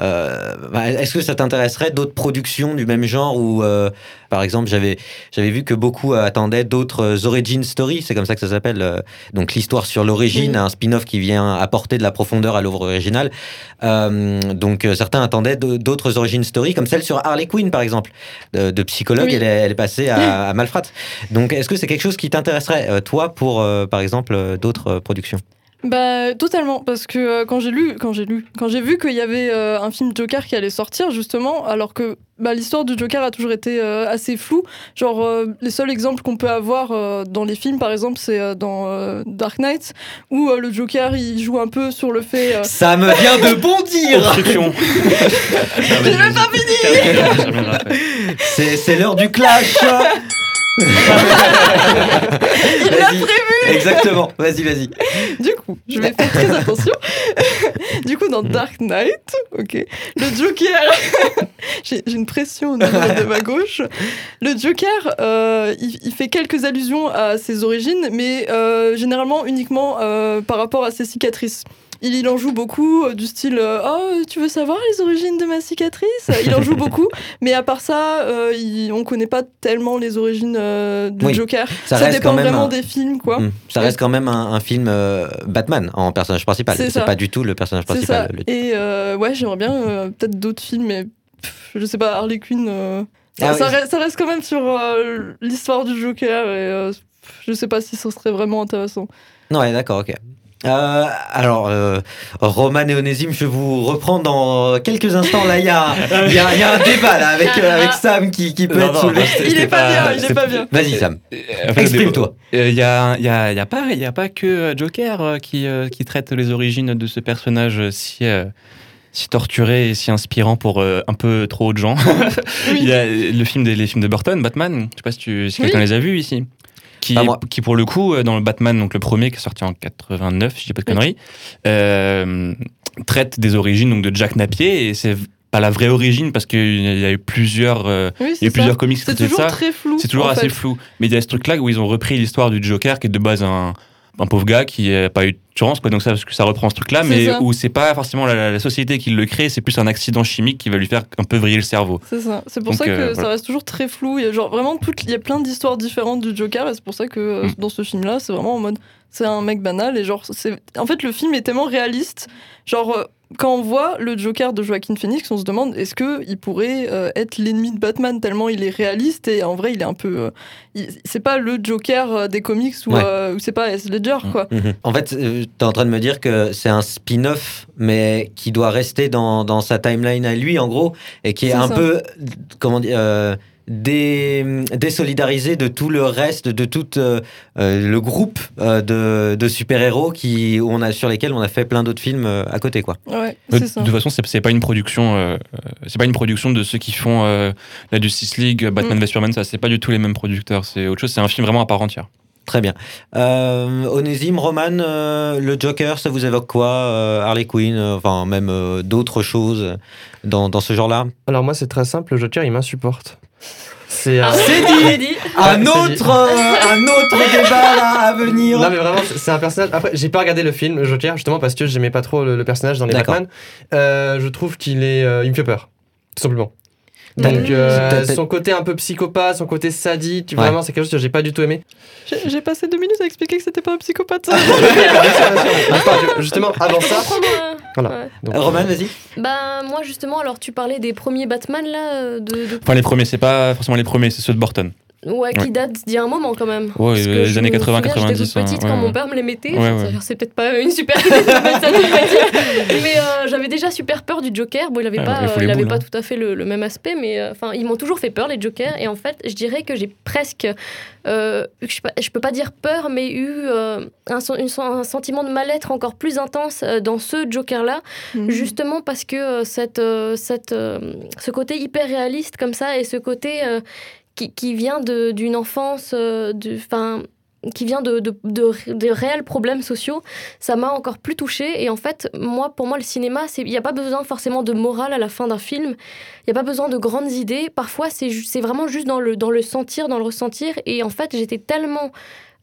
euh, bah, est-ce que ça t'intéresserait d'autres productions du même genre ou, euh, par exemple, j'avais j'avais vu que beaucoup attendaient d'autres euh, origin stories, c'est comme ça que ça s'appelle, euh, donc l'histoire sur l'origine, un spin-off qui vient apporter de la profondeur à l'œuvre originale. Euh, donc certains attendaient d'autres origin stories, comme celle sur Harley Quinn, par exemple, de, de psychologue, Oui. elle, est, elle est passée à, à Malfrat. Donc est-ce que c'est quelque chose qui t'intéresserait, toi, pour, par exemple, d'autres productions? Bah totalement parce que euh, quand j'ai lu quand j'ai lu quand j'ai vu qu'il y avait euh, un film Joker qui allait sortir justement alors que bah, l'histoire du Joker a toujours été euh, assez floue genre euh, les seuls exemples qu'on peut avoir euh, dans les films par exemple c'est euh, dans euh, Dark Knight où euh, le Joker il joue un peu sur le fait euh, Ça me vient de bondir. Obstruction. J'ai même pas fini c'est l'heure du clash il l'a Vas-y. Exactement, vas-y, vas-y. Du coup, je vais faire très attention. du coup, dans Dark Knight, ok, le Joker, j'ai j'ai une pression au niveau de ma gauche. Le Joker, euh, il, il fait quelques allusions à ses origines, mais euh, généralement uniquement euh, par rapport à ses cicatrices. Il, en joue beaucoup, euh, du style euh, Oh, tu veux savoir les origines de ma cicatrice? Il en joue beaucoup, mais à part ça, euh, il- on connaît pas tellement les origines du Oui, Joker. Ça, Ça, dépend vraiment un, des films, quoi. Hmm. ça reste quand même un, un film Batman en personnage principal. C'est ça. pas du tout le personnage ça. principal. le- Et ouais, j'aimerais bien peut-être d'autres films, mais pff, je sais pas, Harley Quinn. Ah ça, oui. reste, ça reste quand même sur euh, l'histoire du Joker et euh, je sais pas si ça serait vraiment intéressant. Ouais, d'accord, ok. Euh, alors, euh, Roman et Onésime, je vous reprends dans quelques instants. Là, il y a, il y y a un débat là, avec, euh, avec Sam qui, qui peut Non, être soulevé. Il est c'était pas bien, il est pas bien. Vas-y, Sam, fait, exprime-toi. Il y, a, y, a, y a pas y a pas que euh, Joker euh, qui, euh, qui traite les origines de ce personnage si euh, si torturé et si inspirant pour euh, un peu trop de gens. Il y a le film des les films de Burton, Batman. Je sais pas si, tu, si Oui. quelqu'un les a vus ici. Qui, pour le coup euh, dans le Batman donc le premier qui est sorti en 89 si je dis pas de conneries euh, traite des origines donc de Jack Napier et c'est pas la vraie origine parce qu'il y a eu plusieurs euh, Oui, il y a eu plusieurs comics qui C'est traitaient toujours ça très flou. c'est toujours assez fait. flou. Mais il y a ce truc-là où ils ont repris l'histoire du Joker, qui est de base un, un pauvre gars qui n'a pas eu quoi. Donc ça, parce que ça reprend ce truc-là, mais ça. où c'est pas forcément la, la société qui le crée, c'est plus un accident chimique qui va lui faire un peu vriller le cerveau. C'est ça. C'est pour Donc, ça que euh, ça reste toujours très flou. Il y a genre vraiment toutes, il y a plein d'histoires différentes du Joker et c'est pour ça que euh, Mm. dans ce film-là, c'est vraiment en mode, c'est un mec banal et genre, c'est, en fait, le film est tellement réaliste. Genre, euh, quand on voit le Joker de Joaquin Phoenix, on se demande est-ce que il pourrait euh, être l'ennemi de Batman tellement il est réaliste et en vrai, il est un peu, euh, il- c'est pas le Joker euh, des comics ou, Ouais. euh, ou c'est pas S. Ledger Mm. quoi. Mhm. En fait, tu es en train de me dire que c'est un spin-off, mais qui doit rester dans, dans sa timeline à lui, en gros, et qui est, C'est un ça. peu, comment dire, dé- désolidarisé de tout le reste, de tout euh, euh, le groupe euh, de, de super-héros qui, où on a, sur lesquels on a fait plein d'autres films euh, à côté, quoi. Ouais, De, c'est ça. de toute façon, c'est c'est pas une production, c'est pas une production de ceux qui font euh, la Justice League, Batman Mm. vs Superman, ça, c'est pas du tout les mêmes producteurs. C'est autre chose. C'est un film vraiment à part entière. Très bien. Euh, Onésime, Roman, euh, le Joker, ça vous évoque quoi Euh, Harley Quinn, euh, enfin même euh, d'autres choses dans, dans ce genre-là? Alors moi c'est très simple, le Joker il m'insupporte. C'est euh, dit. Un autre, euh, un autre débat là à venir. Non mais vraiment c'est- un personnage. Après j'ai pas regardé le film Joker justement parce que j'aimais pas trop le, le personnage dans les. Batman. Euh, je trouve qu'il est, euh, il me fait peur, tout simplement. T'as- Donc euh, son côté un peu psychopathe, son côté sadique, Ouais. vraiment c'est quelque chose que j'ai pas du tout aimé. J'ai passé deux minutes à expliquer que c'était pas un psychopathe. Justement avant ça, Prends-moi. Voilà. Ouais. Donc, Euh, Roman, vas-y. Bah, moi, justement, alors tu parlais des premiers Batman, là, euh, de, de- Enfin, les premiers, c'est pas forcément les premiers, c'est ceux de Burton. Ouais, qui Ouais. datent d'il y a un moment quand même. Ouais, Parce que les années me 80, souviens, 90, J'étais petite quand ouais, mon père me les mettait. Ouais, Enfin, ouais. C'est peut-être pas une super idée de mettre ça toute petite. Mais euh, j'avais déjà super peur du Joker. Bon, il avait Ouais, pas, il euh, il avait boules, pas hein. tout à fait le, le même aspect, mais euh, enfin, ils m'ont toujours fait peur les Jokers. Et en fait, je dirais que j'ai presque, euh, je, je peux pas dire peur, mais eu euh, un, une sentiment de mal-être encore plus intense euh, dans ce Joker-là. Mhm. Justement parce que euh, cette, euh, cette, euh, ce côté hyper réaliste comme ça et ce côté euh, qui, vient d'une enfance, euh, de- 'fin, qui vient de, de, réels problèmes sociaux, ça m'a encore plus touchée. Et en fait, moi, pour moi, le cinéma, il n'y a pas besoin forcément de morale à la fin d'un film. Il n'y a pas besoin de grandes idées. Parfois, c'est vraiment juste dans le, dans le sentir, dans le ressentir. Et en fait, j'étais tellement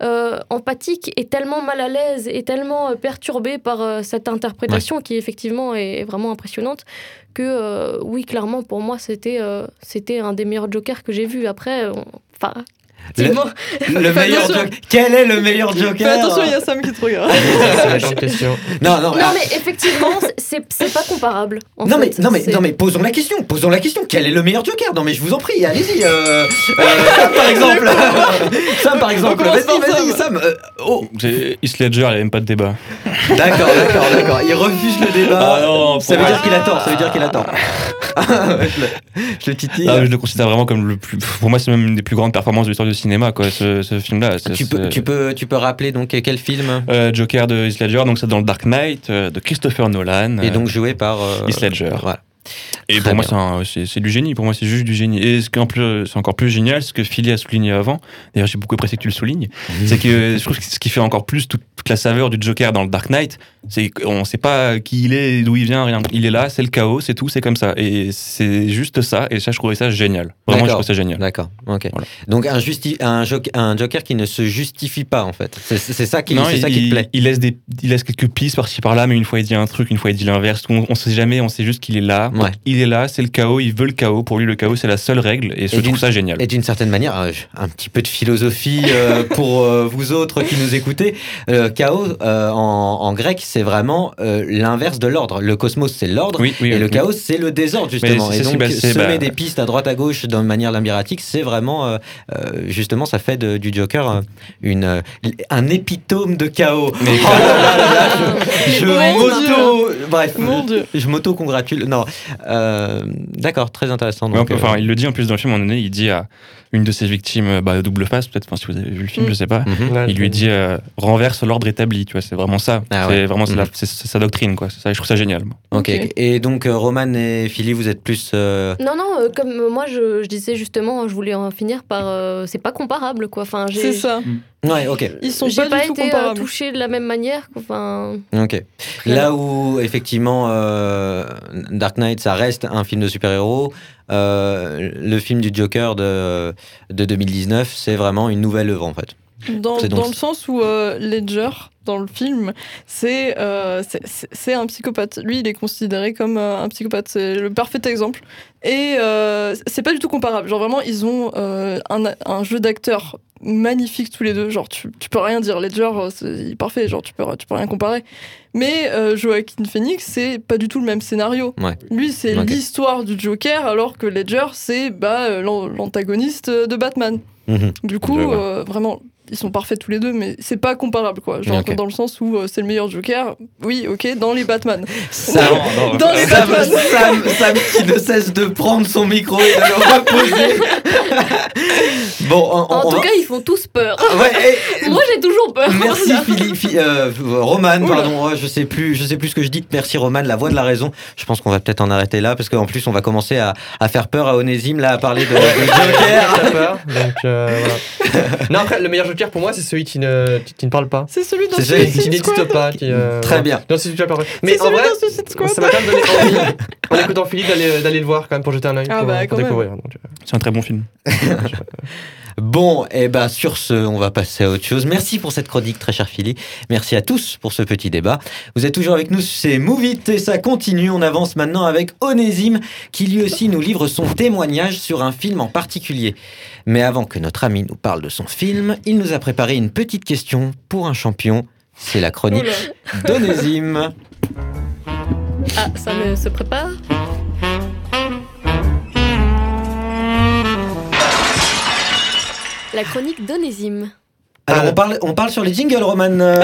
euh, empathique et tellement mal à l'aise et tellement euh, perturbée par euh, cette interprétation qui effectivement est vraiment impressionnante que euh, oui clairement pour moi c'était c'était un des meilleurs jokers que j'ai vu après enfin Le- effectivement, Le meilleur. Joker. Quel est le meilleur Joker? Fais attention, il y a Sam qui te regarde. c'est la grande question. Non, non, non ah, mais effectivement c'est c'est pas comparable en non, mais, non, mais, non, mais posons la question. Posons la question. Quel est le meilleur Joker? Non, mais je vous en prie, allez-y. euh, euh, Sam, par exemple. Sam, par exemple. Vas-y, vas-y, Sam. Sam. euh, oh, Heath Ledger, il n'y a même pas de débat. d'accord, d'accord, d'accord. Il refuse le débat. Ah non, ça veut dire qu'il a tort. Ça veut dire qu'il a tort. je, le, je le titille. Ah, je le considère vraiment comme le plus. Pour moi, c'est même une des plus grandes performances de l'histoire du cinéma, quoi, ce, ce film-là. C'est- tu, peux, tu, peux, tu peux rappeler donc quel film? Euh, Joker de Heath Ledger, donc c'est dans le Dark Knight euh, de Christopher Nolan. Et euh, donc joué par. euh, Heath Ledger. Voilà. Et Très pour moi, bien. c'est du génie. Pour moi, c'est juste du génie. Et ce qui c'est encore plus génial, ce que Philly a souligné avant. D'ailleurs, j'ai beaucoup apprécié que tu le soulignes. C'est que je trouve que ce qui fait encore plus toute, toute la saveur du Joker dans le Dark Knight, c'est qu'on sait pas qui il est, d'où il vient, rien. Il est là, c'est le chaos, c'est tout, c'est comme ça. Et c'est juste ça. Et ça, je trouvais ça génial. Vraiment, je trouve ça génial. D'accord, ok. Voilà. Donc un, un, joker, un Joker qui ne se justifie pas en fait. C'est ça, qui, Non, il, ça qui te plaît. il laisse des, il laisse quelques pistes par-ci par-là, mais une fois il dit un truc, une fois il dit l'inverse. On, on sait jamais, on sait juste qu'il est là. Ouais. Il est là, c'est le chaos, il veut le chaos. Pour lui, le chaos, c'est la seule règle, et je Et trouve ça génial. Et d'une certaine manière, euh, un petit peu de philosophie euh, pour euh, vous autres qui nous écoutez. Euh, chaos, euh, en, en grec, c'est vraiment euh, l'inverse de l'ordre. Le cosmos, c'est l'ordre. Oui, oui, Et oui, le oui. chaos, c'est le désordre, justement. c'est- Et c'est- donc, bah, c'est- semer bah- des pistes à droite à gauche de manière limbératique, c'est vraiment, euh, euh, justement, ça fait de- du Joker euh, une, euh, un épitome de chaos. Mais Oh là là là, je je m'auto... Bref, Mon Dieu. je m'auto-congratule. Non, euh, d'accord, très intéressant. Donc, peut- euh, il le dit en plus dans le film, à un moment donné, il dit à une de ses victimes, bah, double face, peut-être, enfin, si vous avez vu le film, Mm. je sais pas. mhm. Ouais, Il lui dit euh, renverse l'ordre établi, tu vois, c'est vraiment ça. Ah c'est ouais. vraiment c'est la- c'est- c'est sa doctrine, quoi. C'est ça, je trouve ça génial. moi. Ok. Ok. Et donc, euh, Roman et Philly, vous êtes plus. euh, non non euh, comme moi je, je disais justement je voulais en finir par euh, c'est pas comparable quoi enfin j'ai C'est ça. Ouais, ok. Ils sont j'ai pas, pas, du tout été comparables. touchée de la même manière enfin Ok. Là où, effectivement, euh, Dark Knight, ça reste un film de super-héros, euh, le film du Joker de, de 2019, c'est vraiment une nouvelle œuvre, en fait. Dans, donc- dans le sens où euh, Ledger, dans le film, c'est euh, c'est- un psychopathe. Lui, il est considéré comme euh, un psychopathe. C'est le parfait exemple. Et euh, c'est pas du tout comparable. Genre vraiment, ils ont euh, un, un jeu d'acteurs magnifique tous les deux. Genre, tu, tu peux rien dire. Ledger, c'est parfait. Genre, tu peux, tu peux rien comparer. Mais Joaquin Phoenix, c'est pas du tout le même scénario. Ouais. Lui, c'est l'histoire du Joker, alors que Ledger, c'est bah, l'an- l'antagoniste de Batman. Mhm. Du coup, vraiment, ils sont parfaits tous les deux, mais c'est pas comparable, quoi. Genre. Dans le sens où euh, c'est le meilleur Joker, oui, ok, dans les Batman. Sam, Dans les Sam, Batman. Sam, Sam qui ne cesse de prendre son micro et de le reposer. bon, on, en on tout cas ils font tous peur Ouais, et- moi j'ai toujours peur Merci Philippe, Phi- euh, Roman, Oula. pardon, ouais, je sais plus, je sais plus ce que je dis. Merci Roman, la voix de la raison. Je pense qu'on va peut-être en arrêter là parce qu'en plus on va commencer à, à faire peur à Onésime là à parler de, de Joker. Peur, donc euh, voilà. non, après, le meilleur Joker pour moi, c'est celui qui ne, qui, qui ne parle pas. C'est celui dans Qui n'existe Squad. pas. Qui, euh, Très bien. Non, c'est vrai. C'est Mais en vrai, ça m'a quand même donné envie, en écoutant Philippe, d'aller d'aller le voir quand même pour jeter un œil. Ah pour, bah, pour découvrir. donc, euh, C'est un très bon film. Bon, et ben sur ce, on va passer à autre chose. Merci pour cette chronique, très cher Philly. Merci à tous pour ce petit débat. Vous êtes toujours avec nous, c'est Move It et ça continue. On avance maintenant avec Onésime qui lui aussi nous livre son témoignage sur un film en particulier. Mais avant que notre ami nous parle de son film, il nous a préparé une petite question pour un champion. C'est la chronique d'Onésime. Ah, ça me se prépare. La chronique d'Onésime. Alors, on parle, on parle sur les jingles, Roman. euh.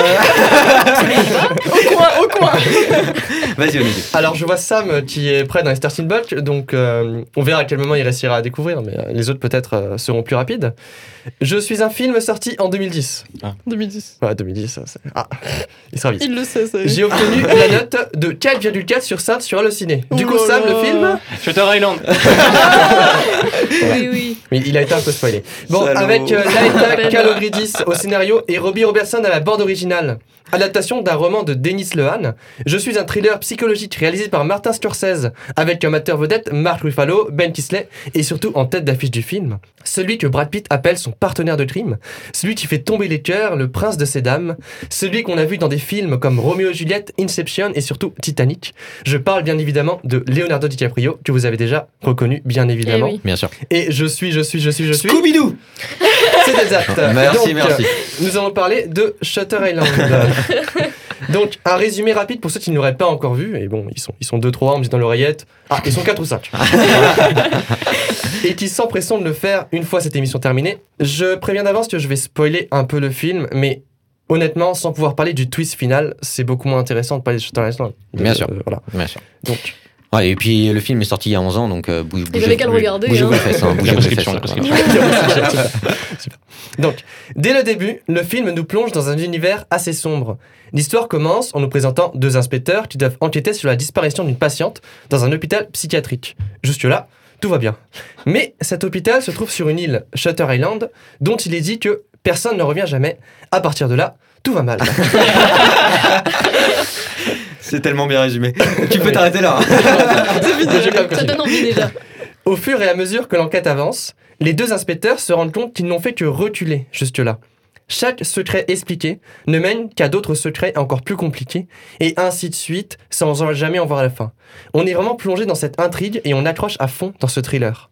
Au coin, au coin Vas-y, Olivier. Alors je vois Sam euh, qui est prêt dans les starting donc euh, on verra à quel moment il réussira à découvrir, mais euh, les autres peut-être euh, seront plus rapides. Je suis un film sorti en 2010. 2010. Ouais, 2010, ça, c'est... Ah, il sera vite. Il le sait, ça. J'ai obtenu la note de 4,4 sur 5 sur Allociné. Du coup, là Sam, le film, Shutter Island. Oui, oui. mais il a été un peu spoilé. Bon, Salaud. avec euh, peine. Kalogridis au scénario et Robbie Robertson à la bande originale. Adaptation d'un roman de Denis Lehan. Je suis un thriller psychologique réalisé par Martin Scorsese avec comme amateur vedette Mark Ruffalo, Ben Kisley et surtout en tête d'affiche du film, celui que Brad Pitt appelle son partenaire de crime, celui qui fait tomber les cœurs, le prince de ces dames, celui qu'on a vu dans des films comme Roméo et Juliette, Inception et surtout Titanic. Je parle bien évidemment de Leonardo DiCaprio que vous avez déjà reconnu bien évidemment. Eh oui. Bien sûr. Et je suis, je suis, je suis, je suis. Scooby-Doo C'est exact. Merci, Donc, merci. euh, nous allons parler de Shutter Island. Donc, un résumé rapide pour ceux qui ne l'auraient pas encore vu. Et bon, ils sont, ils sont 2, 3, on me dit dans l'oreillette. Ah, ils sont 4 ou 5. et qui s'empresseront de le faire une fois cette émission terminée. Je préviens d'avance que je vais spoiler un peu le film, mais honnêtement, sans pouvoir parler du twist final, c'est beaucoup moins intéressant de parler de Shutter Island. Bien Euh, sûr. voilà. Bien sûr. Donc, Ouais, et puis le film est sorti il y a 11 ans, donc euh, bouge, bougez, avait qu'à le regarder, bougez hein. vos fesses. Hein, bougez vos fesses. Donc, dès le début, le film nous plonge dans un univers assez sombre. L'histoire commence en nous présentant deux inspecteurs qui doivent enquêter sur la disparition d'une patiente dans un hôpital psychiatrique. Jusque-là, tout va bien. Mais cet hôpital se trouve sur une île, Shutter Island, dont il est dit que personne ne revient jamais. À partir de là, tout va mal. C'est tellement bien résumé. tu peux t'arrêter là. C'est fini. Je vais pas Ça continuer. donne envie déjà. Au fur et à mesure que l'enquête avance, les deux inspecteurs se rendent compte qu'ils n'ont fait que reculer jusque-là. Chaque secret expliqué ne mène qu'à d'autres secrets encore plus compliqués, et ainsi de suite, sans jamais en voir la fin. On est vraiment plongé dans cette intrigue et on accroche à fond dans ce thriller.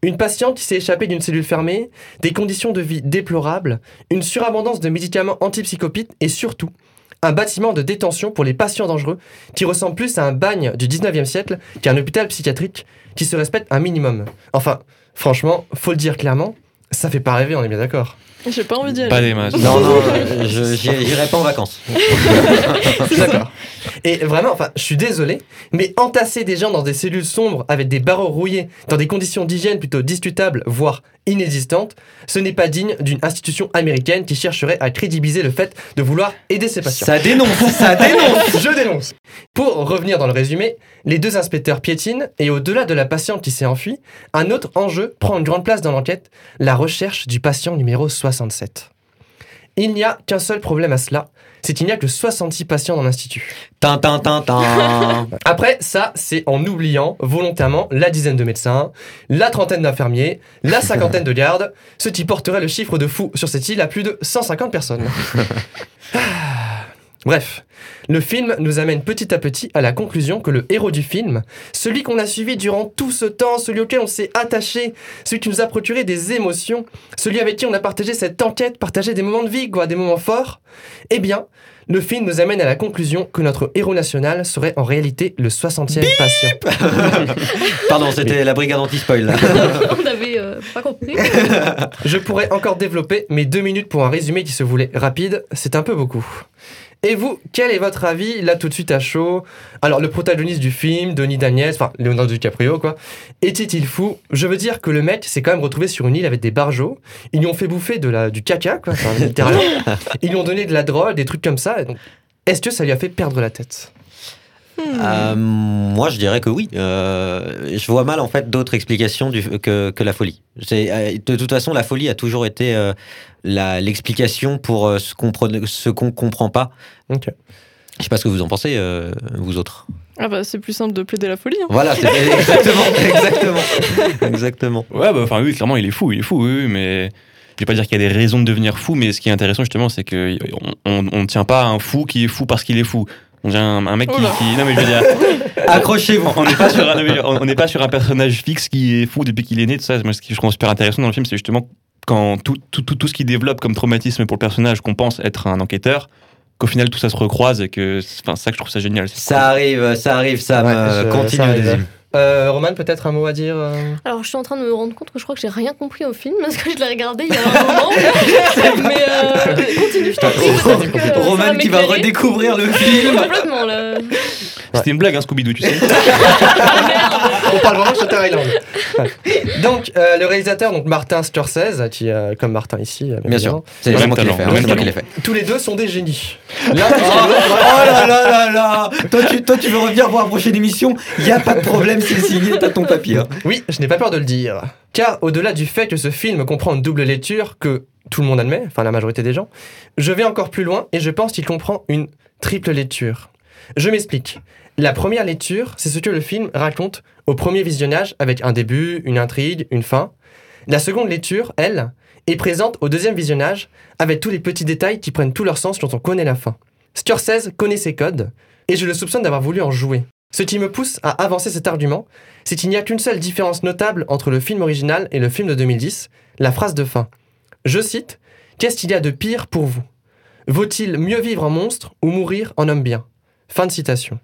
Une patiente qui s'est échappée d'une cellule fermée, des conditions de vie déplorables, une surabondance de médicaments antipsychopites et surtout un bâtiment de détention pour les patients dangereux qui ressemble plus à un bagne du 19e siècle qu'à un hôpital psychiatrique qui se respecte un minimum. Enfin, franchement, faut le dire clairement, ça fait pas rêver, on est bien d'accord. J'ai pas envie d'y aller. Pas des masses. Non, non, euh, je- j'irai pas en vacances. D'accord. Et vraiment, enfin, je suis désolé, mais entasser des gens dans des cellules sombres avec des barreaux rouillés, dans des conditions d'hygiène plutôt discutables, voire inexistantes, ce n'est pas digne d'une institution américaine qui chercherait à crédibiliser le fait de vouloir aider ses patients. Ça dénonce, ça dénonce. Je dénonce. Pour revenir dans le résumé, les deux inspecteurs piétinent et au-delà de la patiente qui s'est enfuie, un autre enjeu prend une grande place dans l'enquête, la recherche du patient numéro 67. Il n'y a qu'un seul problème à cela, c'est qu'il n'y a que 66 patients dans l'institut. Après, ça, c'est en oubliant volontairement la dizaine de médecins, la trentaine d'infirmiers, la cinquantaine de gardes, ce qui porterait le chiffre de fou sur cette île à plus de 150 personnes. Bref, le film nous amène petit à petit à la conclusion que le héros du film, celui qu'on a suivi durant tout ce temps, celui auquel on s'est attaché, celui qui nous a procuré des émotions, celui avec qui on a partagé cette enquête, partagé des moments de vie, quoi, des moments forts, eh bien, le film nous amène à la conclusion que notre héros national serait en réalité le 60e patient. Pardon, c'était la brigade anti-spoil. On avait euh, pas compris. Je pourrais encore développer, mais deux minutes pour un résumé qui se voulait rapide, c'est un peu beaucoup. Et vous, quel est votre avis là tout de suite à chaud? Alors le protagoniste du film, Denis Daniels, enfin Leonardo DiCaprio quoi, était-il fou? Je veux dire que le mec s'est quand même retrouvé sur une île avec des barjots, ils lui ont fait bouffer de la, du caca quoi, enfin, littéralement, ils lui ont donné de la drogue, des trucs comme ça, est-ce que ça lui a fait perdre la tête? Euh, moi, je dirais que oui. Euh, je vois mal en fait d'autres explications du, que, que la folie. Euh, de toute façon, la folie a toujours été euh, l'explication pour euh, ce qu'on ce qu'on comprend pas. Ok. Je sais pas ce que vous en pensez, euh, vous autres. Ah bah c'est plus simple de plaider la folie. hein. Voilà, exactement, exactement, exactement. Ouais, bah, enfin, oui, clairement, il est fou, il est fou, oui, oui, mais. Je vais pas dire qu'il y a des raisons de devenir fou, mais ce qui est intéressant justement, c'est qu'on on, on ne tient pas un fou qui est fou parce qu'il est fou. On tient un, un mec qui, Oula. qui- Non, mais je veux dire. Accrochez-vous. on n'est pas sur un, on pas sur un personnage fixe qui est fou depuis qu'il est né. Tout ça, moi, ce qui je trouve super intéressant dans le film, c'est justement quand tout, tout, tout, tout ce qui développe comme traumatisme pour le personnage qu'on pense être un enquêteur qu'au final tout ça se recroise et que, enfin, ça que je trouve ça génial. Ça arrive, ça arrive, ça Ouais, me je- continue ça arrive. Onésim. Euh, Roman, peut-être un mot à dire euh Alors, je suis en train de me rendre compte que je crois que j'ai rien compris au film parce que je l'ai regardé il y a un moment. mais euh, continue, je t'en prie. Roman qui va redécouvrir le film. Complètement, là. C'était une blague, hein, Scooby-Doo, tu sais. On parle vraiment de Shutter Island. Ouais. Donc, euh, le réalisateur, donc Martin Scorsese, qui, euh, comme Martin ici, euh, Bien sûr, c'est Même c'est moi qui l'ai talent, fait. hein, tous les deux sont des génies. Oh, Là, oh là là là là Toi tu, toi, tu veux revenir voir la prochaine émission Il n'y a pas de problème, c'est signé, t'as ton papier. hein. Oui, je n'ai pas peur de le dire. Car au-delà du fait que ce film comprend une double lecture que tout le monde admet, enfin la majorité des gens, je vais encore plus loin et je pense qu'il comprend une triple lecture. Je m'explique. La première lecture, c'est ce que le film raconte au premier visionnage avec un début, une intrigue, une fin. La seconde lecture, elle, est présente au deuxième visionnage avec tous les petits détails qui prennent tout leur sens quand on connaît la fin. Scorsese connaît ses codes et je le soupçonne d'avoir voulu en jouer. Ce qui me pousse à avancer cet argument, c'est qu'il n'y a qu'une seule différence notable entre le film original et le film de 2010, la phrase de fin. Je cite Qu'est-ce qu'il y a de pire pour vous? Vaut-il mieux vivre en monstre ou mourir en homme bien? Fin de citation.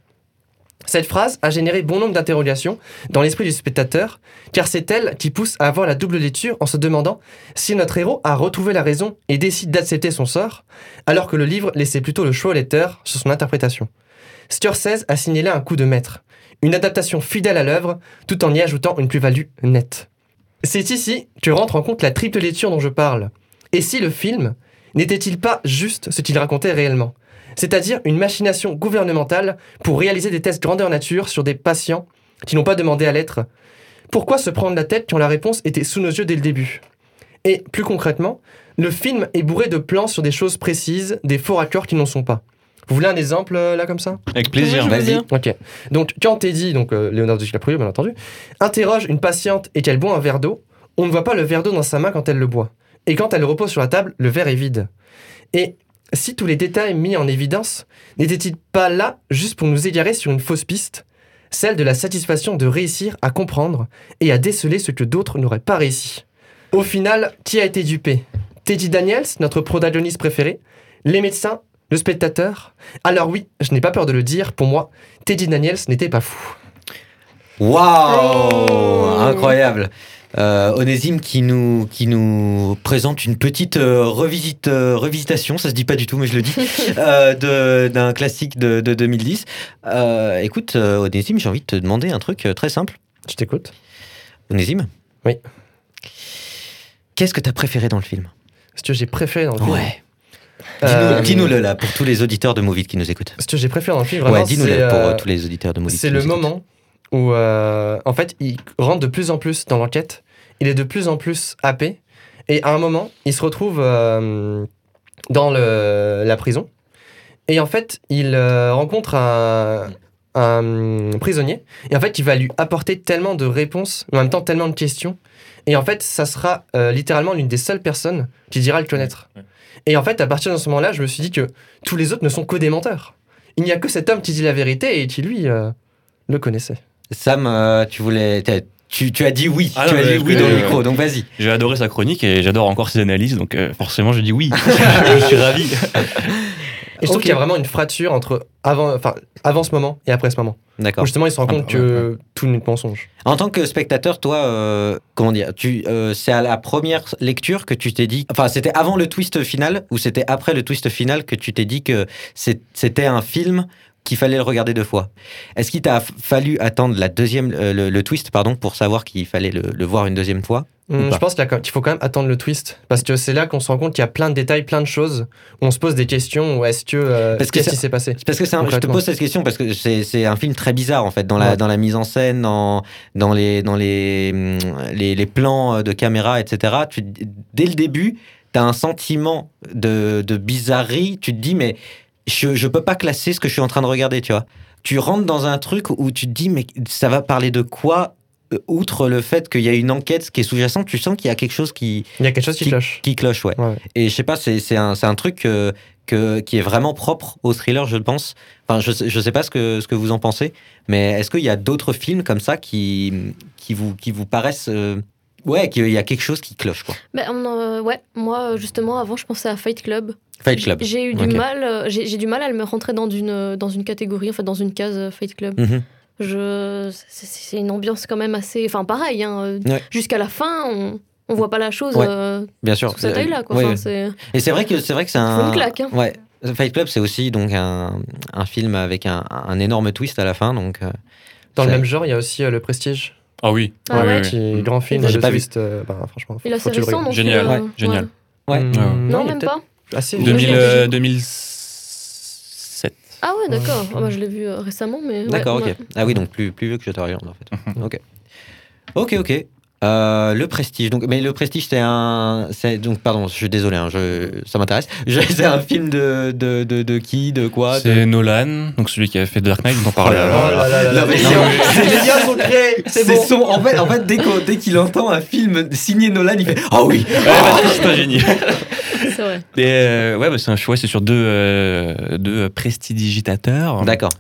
Cette phrase a généré bon nombre d'interrogations dans l'esprit du spectateur, car c'est elle qui pousse à avoir la double lecture en se demandant si notre héros a retrouvé la raison et décide d'accepter son sort, alors que le livre laissait plutôt le choix au lecteur sur son interprétation. Scorsese a signalé un coup de maître, une adaptation fidèle à l'œuvre, tout en y ajoutant une plus-value nette. C'est ici que rentre en compte la triple lecture dont je parle. Et si le film n'était-il pas juste ce qu'il racontait réellement? C'est-à-dire une machination gouvernementale pour réaliser des tests grandeur nature sur des patients qui n'ont pas demandé à l'être? Pourquoi se prendre la tête quand la réponse était sous nos yeux dès le début? Et plus concrètement, le film est bourré de plans sur des choses précises, des faux raccords qui n'en sont pas. Vous voulez un exemple euh, là comme ça? Avec plaisir. Vas-y. Ok. Donc, quand Teddy, donc euh, Leonardo DiCaprio, bien entendu, interroge une patiente et qu'elle boit un verre d'eau, on ne voit pas le verre d'eau dans sa main quand elle le boit. Et quand elle le repose sur la table, le verre est vide. Et si tous les détails mis en évidence n'étaient-ils pas là juste pour nous égarer sur une fausse piste Celle de la satisfaction de réussir à comprendre et à déceler ce que d'autres n'auraient pas réussi? Au final, qui a été dupé? Teddy Daniels, notre protagoniste préféré? Les médecins? Le spectateur? Alors oui, je n'ai pas peur de le dire, pour moi, Teddy Daniels n'était pas fou. Waouh. Incroyable euh, Onésime qui nous, qui nous présente une petite euh, revisite, euh, revisitation, ça se dit pas du tout mais je le dis, euh, de- d'un classique de, de 2010. Euh, écoute euh, Onésime, j'ai envie de te demander un truc très simple. Je t'écoute. Onésime Oui. Qu'est-ce que t'as préféré dans le film? Ce que j'ai préféré dans le film. Dis-nous- Euh, Dis-nous-le là pour tous les auditeurs de Movie qui nous écoutent. Ce que j'ai préféré dans le film, vraiment, ouais, dis-nous-le c'est, pour tous les auditeurs de Movie. C'est le moment où, euh, en fait, il rentre de plus en plus dans l'enquête. Il est de plus en plus happé. Et à un moment, il se retrouve euh, dans le- la prison. Et en fait, il euh, rencontre un, un prisonnier. Et en fait, il va lui apporter tellement de réponses, mais en même temps tellement de questions. Et en fait, ça sera euh, littéralement l'une des seules personnes qui dira le connaître. Et en fait, à partir de ce moment-là, je me suis dit que tous les autres ne sont que des menteurs. Il n'y a que cet homme qui dit la vérité et qui, lui, euh, le connaissait. Sam, euh, tu voulais. Tu, tu as dit oui, Ah tu non, as dit oui dans le connais, micro, donc vas-y. J'ai adoré sa chronique et j'adore encore ses analyses, donc euh, forcément je dis oui. je suis ravi. Et je trouve qu'il y a vraiment une fracture entre avant, enfin, avant ce moment et après ce moment. Où D'accord. justement, il se rend Ah, compte que tout n'est mensonge. En tant que spectateur, toi, euh, comment dire, tu, euh, c'est à la première lecture que tu t'es dit, enfin, c'était avant le twist final ou c'était après le twist final que tu t'es dit que c'était un film qu'il fallait le regarder deux fois. Est-ce qu'il t'a fallu attendre la deuxième, euh, le, le twist, pardon, pour savoir qu'il fallait le, le voir une deuxième fois pas je pense qu'il faut quand même attendre le twist. Parce que c'est là qu'on se rend compte qu'il y a plein de détails, plein de choses. Où on se pose des questions. Est-ce que. euh, Qu'est-ce qui s'est passé Parce que c'est un- je te pose cette question parce que c'est un film très bizarre en fait dans la, Ouais. dans la mise en scène, dans, dans, les, dans les, les, les plans de caméra, etc. Tu, dès le début, tu as un sentiment de, de bizarrerie. Tu te dis, mais je ne peux pas classer ce que je suis en train de regarder, tu vois. Tu rentres dans un truc où tu te dis, mais ça va parler de quoi euh, Outre le fait qu'il y a une enquête qui est sous-jacente, tu sens qu'il y a quelque chose qui, Il y a quelque chose qui, cloche. qui cloche, ouais. Ouais. Et je sais pas, c'est un, un truc euh, que, qui est vraiment propre au thriller, je pense. Enfin, je, je sais pas ce que, ce que vous en pensez, mais est-ce qu'il y a d'autres films comme ça qui, qui, vous, qui vous paraissent. euh, ouais, qu'il y a quelque chose qui cloche, quoi. Ben, on, euh, ouais, moi, justement, avant, je pensais à Fight Club. Fight Club. J'ai eu du mal, euh, j'ai j'ai du mal à le me rentrer dans une, euh, dans une catégorie, en fait, dans une case Fight Club. Mhm. Je, c'est- c'est une ambiance quand même assez, enfin pareil, hein, Ouais. jusqu'à la fin, on, on voit pas la chose Ouais. euh, Bien sûr. sous cet œil-là, quoi. ouais, Enfin, ouais. c'est- Et c'est vrai que c'est vrai que c'est un. une claque, hein. Ouais. Fight Club, c'est aussi donc un, un film avec un, un énorme twist à la fin, donc. Dans le même genre, il y a aussi euh, Le Prestige, Ah oui. Ah ouais. qui est grand film. J'ai pas vu. euh, bah, franchement, Il a faut assez que tu le récent, regardes. donc. Génial, euh, ouais, génial. Ouais. Ouais. Non, est même pas. Assez 2000, je l'ai euh, vu. 2007. Ah ouais, d'accord. Ah bah, je l'ai vu récemment, mais. D'accord, ouais. ok. Ah oui, donc plus, plus vieux que je te regarde en fait. ok. Ok, ok. Euh, le Prestige. Donc, mais le Prestige, c'est un. c'est- Donc, pardon, je suis désolé, hein, je, ça m'intéresse. C'est un film de, de, de, de qui De quoi de- C'est Nolan, donc celui qui a fait Dark Knight dont on parlait Oh là avant. là. Oh là là là Non, là. mais Non, c'est- mais c'est- Les liens sont créés, c'est bon. son. En fait, en fait dès qu'il entend un film signé Nolan, il fait Ah oui Ouais, parce que c'est un génie. C'est vrai. Et euh, ouais, bah, c'est un choix, c'est sur deux, euh, deux prestidigitateurs D'accord.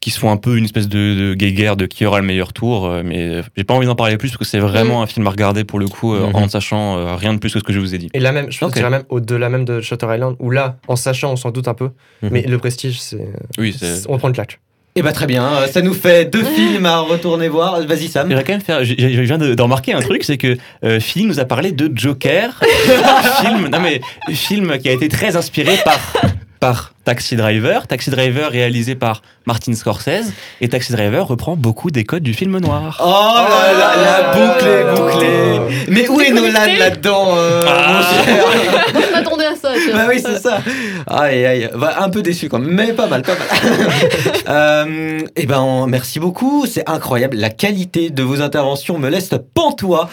Qui se font un peu une espèce de, de guéguerre de qui aura le meilleur tour. euh, mais euh, j'ai pas envie d'en parler plus parce que c'est vraiment un film à regarder pour le coup, euh, Mhm. en ne sachant rien de plus que ce que je vous ai dit. Et la même, je pense Ok. que c'est la même au-delà même de Shutter Island, où là, en sachant, on s'en doute un peu, Mhm. mais le prestige, c'est. Oui, c'est. On prend une claque. Eh bah, très bien. Ça nous fait deux films à retourner voir. Vas-y, Sam. J'aimerais quand même faire. j'ai- j'ai- Je viens de, de remarquer un truc, c'est que euh, Phil nous a parlé de Joker, film, non mais film qui a été très inspiré par par Taxi Driver, Taxi Driver réalisé par Martin Scorsese, et Taxi Driver reprend beaucoup des codes du film noir. Oh là là, la boucle est bouclée. Mais où est. Nolan là-dedans, euh, Ah. M'attendais à ça. tu vois. Bah oui, c'est ça. Aïe, aïe. Bah, un peu déçu quand même, mais pas mal, pas mal. euh, eh ben, on- merci beaucoup. C'est incroyable. La qualité de vos interventions me laisse pantois.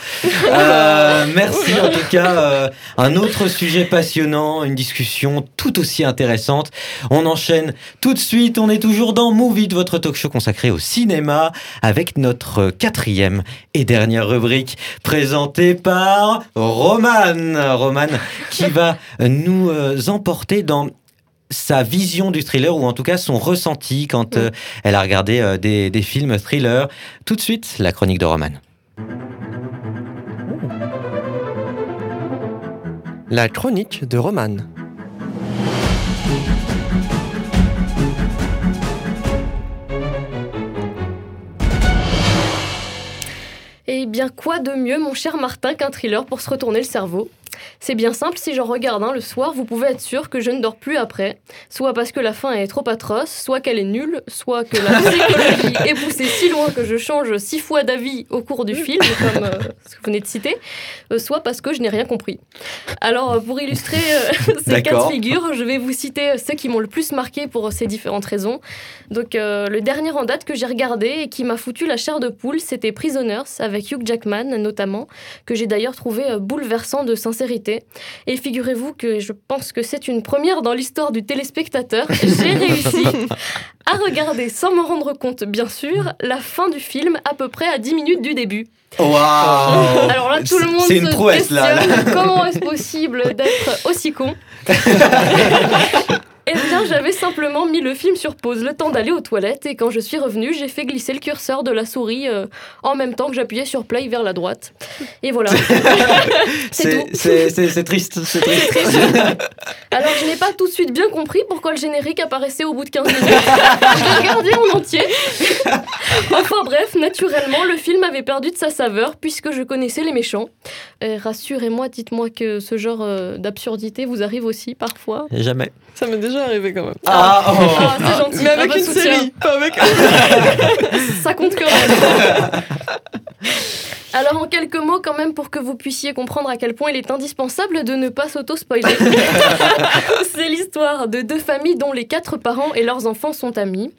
Euh, merci en tout cas. euh, un autre sujet passionnant, une discussion tout aussi intéressante. On enchaîne tout de suite. On est toujours dans Move It, votre talk show consacré au cinéma, avec notre quatrième et dernière rubrique présentée par Roman. Roman qui va nous euh, emporter dans sa vision du thriller ou en tout cas son ressenti quand euh, elle a regardé euh, des, des films thrillers. Tout de suite, la chronique de Roman. La chronique de Roman. Eh bien, quoi de mieux, mon cher Martin, qu'un thriller pour se retourner le cerveau? C'est bien simple, si j'en regarde un le soir, vous pouvez être sûr que je ne dors plus après. Soit parce que la fin est trop atroce, soit qu'elle est nulle, soit que la psychologie est poussée si loin que je change six fois d'avis au cours du film, comme euh, ce que vous venez de citer, euh, soit parce que je n'ai rien compris. Alors, euh, pour illustrer euh, ces cas de D'accord. figure, je vais vous citer ceux qui m'ont le plus marqué pour ces différentes raisons. Donc, le dernier en date que j'ai regardé et qui m'a foutu la chair de poule, c'était Prisoners, avec Hugh Jackman notamment, que j'ai d'ailleurs trouvé bouleversant de sincérité. Et figurez-vous que je pense que c'est une première dans l'histoire du téléspectateur. J'ai réussi à regarder, sans m'en rendre compte bien sûr, la fin du film à peu près à 10 minutes du début. Waouh. Alors là, tout le monde C'est une se prouesse, là, questionne, Comment est-ce possible d'être aussi con? Eh bien, j'avais simplement mis le film sur pause le temps d'aller aux toilettes et quand je suis revenue, j'ai fait glisser le curseur de la souris euh, en même temps que j'appuyais sur play vers la droite. Et voilà. C'est C'est tout. c'est- c'est- c'est triste, c'est triste. Alors, je n'ai pas tout de suite bien compris pourquoi le générique apparaissait au bout de 15 minutes. je l'ai regardé en entier. enfin bref, naturellement, le film avait perdu de sa saveur puisque je connaissais les méchants. Et rassurez-moi, dites-moi que ce genre euh, d'absurdité vous arrive aussi parfois. Jamais. Ça m'est déjà arrivé quand même. Ah, oh. Ah, c'est gentil. Mais avec Un une soutien. série, pas avec. Ça compte quand même. Alors en quelques mots quand même pour que vous puissiez comprendre à quel point il est indispensable de ne pas s'auto-spoiler. C'est l'histoire de deux familles dont les quatre parents et leurs enfants sont amis.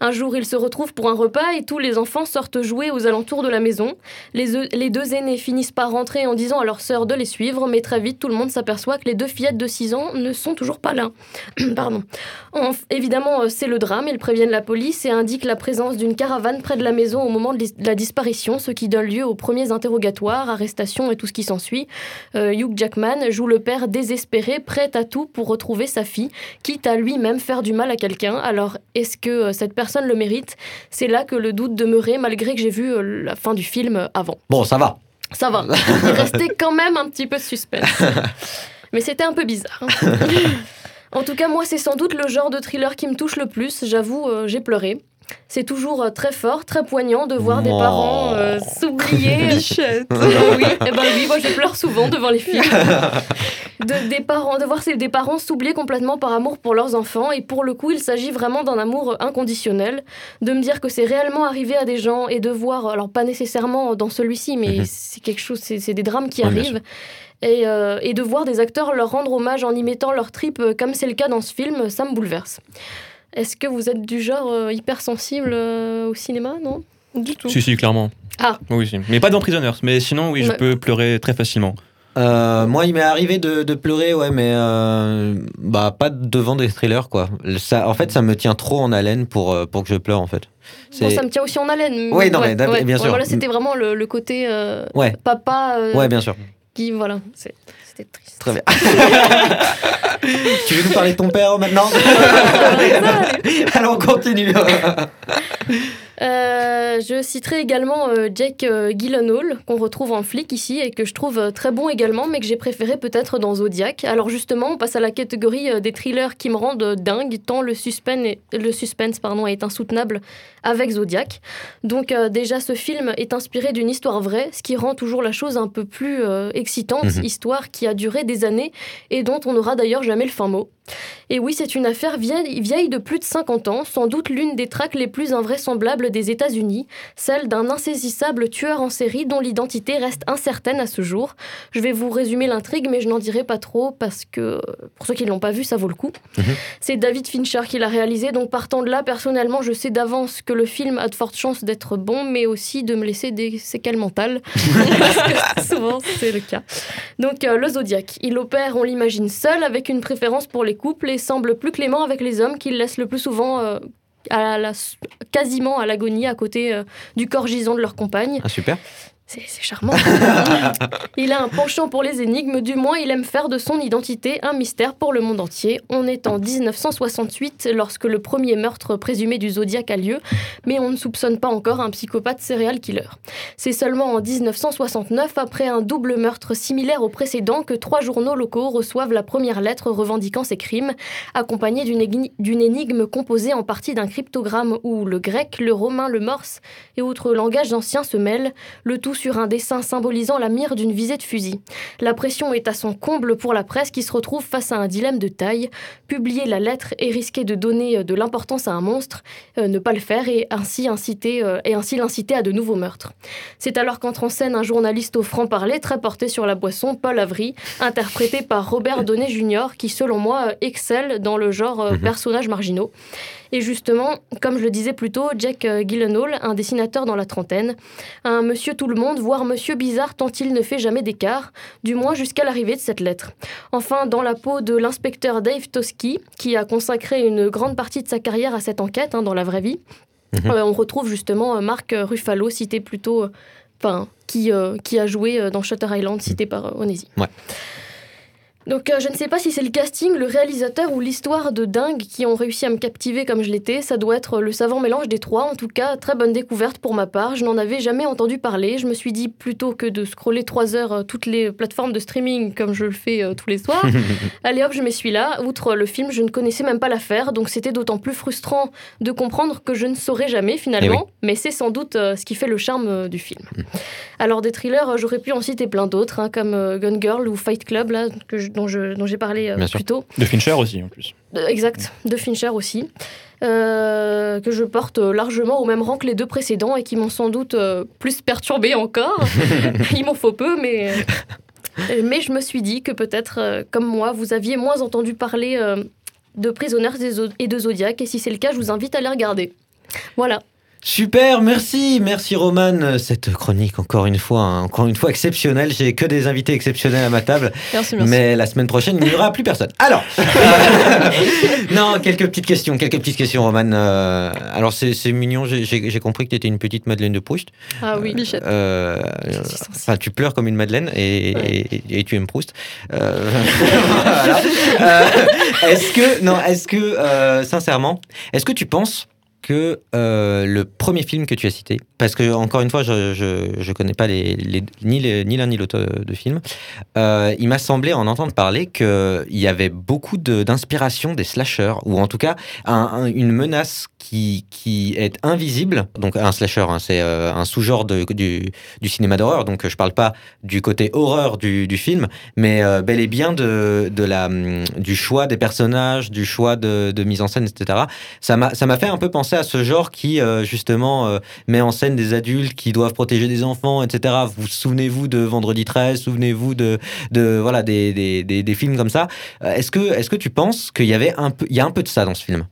Un jour ils se retrouvent pour un repas et tous les enfants sortent jouer aux alentours de la maison. Les, les deux aînés finissent par rentrer en disant à leur sœur de les suivre mais très vite tout le monde s'aperçoit que les deux fillettes de 6 ans ne sont toujours pas là. Pardon. En- évidemment, euh, c'est le drame. Ils préviennent la police et indiquent la présence d'une caravane près de la maison au moment de la disparition, ce qui donne lieu aux premiers interrogatoires, arrestations et tout ce qui s'ensuit. Euh, Hugh Jackman joue le père désespéré, prêt à tout pour retrouver sa fille, quitte à lui-même faire du mal à quelqu'un. Alors, est-ce que euh, cette personne le mérite? C'est là que le doute demeurait, malgré que j'ai vu euh, la fin du film avant. Bon, ça va. Ça va. Il restait quand même un petit peu de suspense. Mais c'était un peu bizarre. hein. en tout cas, moi, c'est sans doute le genre de thriller qui me touche le plus. J'avoue, euh, j'ai pleuré. C'est toujours euh, très fort, très poignant de voir des parents euh, s'oublier. Bichette. Euh, oui, eh ben oui, moi je pleure souvent devant les films. De, des parents, de voir ces- des parents s'oublier complètement par amour pour leurs enfants. Et pour le coup, il s'agit vraiment d'un amour inconditionnel. De me dire que c'est réellement arrivé à des gens et de voir, alors pas nécessairement dans celui-ci, mais Mhm. c'est quelque chose, c'est des drames qui Oui, arrivent. Et, euh, et de voir des acteurs leur rendre hommage en y mettant leur trip, euh, comme c'est le cas dans ce film, ça me bouleverse. Est-ce que vous êtes du genre euh, hypersensible euh, au cinéma, non? Du tout. Si, si, clairement. Ah. Oui, si. Mais pas dans Prisoners. Mais sinon, oui, je Ouais. peux pleurer très facilement. Euh, moi, il m'est arrivé de, de pleurer, ouais, mais euh, bah pas devant des thrillers, quoi. Ça, en fait, ça me tient trop en haleine pour pour que je pleure, en fait. Bon, ça me tient aussi en haleine. Oui, non, mais d'ab- bien sûr. Voilà, c'était vraiment le, le côté euh, ouais, papa euh, ouais, bien sûr. qui, voilà, c'est- c'était triste. Très bien. tu veux nous parler de ton père maintenant? Alors on continue. Euh, je citerai également euh, Jake euh, Gyllenhaal, qu'on retrouve en flic ici et que je trouve euh, très bon également, mais que j'ai préféré peut-être dans Zodiac. Alors justement, on passe à la catégorie des thrillers qui me rendent dingue, tant le suspense, est, le suspense pardon, est insoutenable avec Zodiac. Donc déjà, ce film est inspiré d'une histoire vraie, ce qui rend toujours la chose un peu plus excitante, Mhm. histoire qui a duré des années et dont on n'aura d'ailleurs jamais le fin mot. Et oui, c'est une affaire vieille, vieille de plus de 50 ans, sans doute l'une des traques les plus invraisemblables des États-Unis, celle d'un insaisissable tueur en série dont l'identité reste incertaine à ce jour. Je vais vous résumer l'intrigue, mais je n'en dirai pas trop parce que, pour ceux qui ne l'ont pas vu, ça vaut le coup. Mhm. C'est David Fincher qui l'a réalisé, donc partant de là, personnellement, je sais d'avance que le film a de fortes chances d'être bon, mais aussi de me laisser des séquelles mentales, parce que souvent c'est le cas. Donc euh, le Zodiac, il opère, on l'imagine, seul, avec une préférence pour les couples et semble plus clément avec les hommes qu'il laisse le plus souvent euh, à la, quasiment à l'agonie à côté euh, du corps gisant de leur compagne. Ah, super. C'est charmant. il a un penchant pour les énigmes, du moins il aime faire de son identité un mystère pour le monde entier. On est en 1968 lorsque le premier meurtre présumé du Zodiac a lieu, mais on ne soupçonne pas encore un psychopathe serial killer. C'est seulement en 1969, après un double meurtre similaire au précédent, que trois journaux locaux reçoivent la première lettre revendiquant ces crimes, accompagnée d'une énigme composée en partie d'un cryptogramme où le grec, le romain, le morse et autres langages anciens se mêlent, le tout sur un dessin symbolisant la mire d'une visée de fusil. La pression est à son comble pour la presse qui se retrouve face à un dilemme de taille. Publier la lettre et risquer de donner euh, de l'importance à un monstre, euh, ne pas le faire et ainsi inciter euh, et ainsi l'inciter à de nouveaux meurtres. C'est alors qu'entre en scène un journaliste au franc-parler très porté sur la boisson, Paul Avery, interprété par Robert Downey Jr., qui selon moi excelle dans le genre Mhm. personnages marginaux. Et justement, comme je le disais plus tôt, Jack Gyllenhaal, un dessinateur dans la trentaine, un monsieur tout le monde, voire monsieur bizarre tant il ne fait jamais d'écart, du moins jusqu'à l'arrivée de cette lettre. Enfin, dans la peau de l'inspecteur Dave Toschi, qui a consacré une grande partie de sa carrière à cette enquête hein, dans la vraie vie, Mhm. euh, on retrouve justement euh, Mark Ruffalo, cité plutôt, euh, enfin, qui, qui a joué dans Shutter Island, cité par Onesi. Ouais. Donc euh, je ne sais pas si c'est le casting, le réalisateur ou l'histoire de dingue qui ont réussi à me captiver comme je l'étais. Ça doit être le savant mélange des trois. En tout cas, très bonne découverte pour ma part. Je n'en avais jamais entendu parler. Je me suis dit plutôt que de scroller trois heures euh, toutes les plateformes de streaming comme je le fais euh, tous les soirs. Allez hop, je m'y suis là. Outre le film, je ne connaissais même pas l'affaire, donc c'était d'autant plus frustrant de comprendre que je ne saurais jamais finalement. Mais c'est sans doute euh, ce qui fait le charme euh, du film. Alors des thrillers, euh, j'aurais pu en citer plein d'autres, hein, comme euh, Gun Girl ou Fight Club, là, que je- dont, j'ai parlé euh, Bien sûr. plus tôt. De Fincher aussi, en plus. Exact, de Fincher aussi. euh, que je porte euh, largement au même rang que les deux précédents et qui m'ont sans doute euh, plus perturbé encore. Il m'en faut peu, mais... Mais je me suis dit que peut-être, euh, comme moi, vous aviez moins entendu parler euh, de Zo- et de Zodiac, et si c'est le cas, je vous invite à les regarder. Voilà. Super, merci, merci Roman. Cette chronique, encore une fois, hein, encore une fois exceptionnelle. J'ai que des invités exceptionnels à ma table. Merci, merci. Mais la semaine prochaine, il n'y aura plus personne. Alors, non, quelques petites questions, quelques petites questions, Roman. Euh, alors, c'est mignon. J'ai- compris que tu étais une petite Madeleine de Proust. Ah oui. Bichette. Euh, Enfin, tu pleures comme une Madeleine et, Ouais. et- et tu aimes Proust. Euh, voilà. Euh, est-ce que, non, est-ce que, euh, sincèrement, est-ce que tu penses que euh, le premier film que tu as cité, parce que encore une fois, je je, je connais pas les, les- ni les- ni l'un ni l'autre de film, euh, il m'a semblé en entendre parler qu'il y avait beaucoup d'inspiration des slashers, ou en tout cas un- un- une menace qui, est invisible. Donc un slasher, hein, c'est euh, un sous-genre du, cinéma d'horreur, donc je parle pas du côté horreur du, film, mais euh, bel et bien de, hum, du choix des personnages, du choix de, mise en scène, etc. Ça m'a fait un peu penser à ce genre qui, euh, justement, met en scène des adultes qui doivent protéger des enfants, etc. Vous souvenez-vous de Vendredi 13, souvenez-vous de, voilà, des, des, des, films comme ça? Est-ce que, est que tu penses qu'il y y a un peu de ça dans ce film?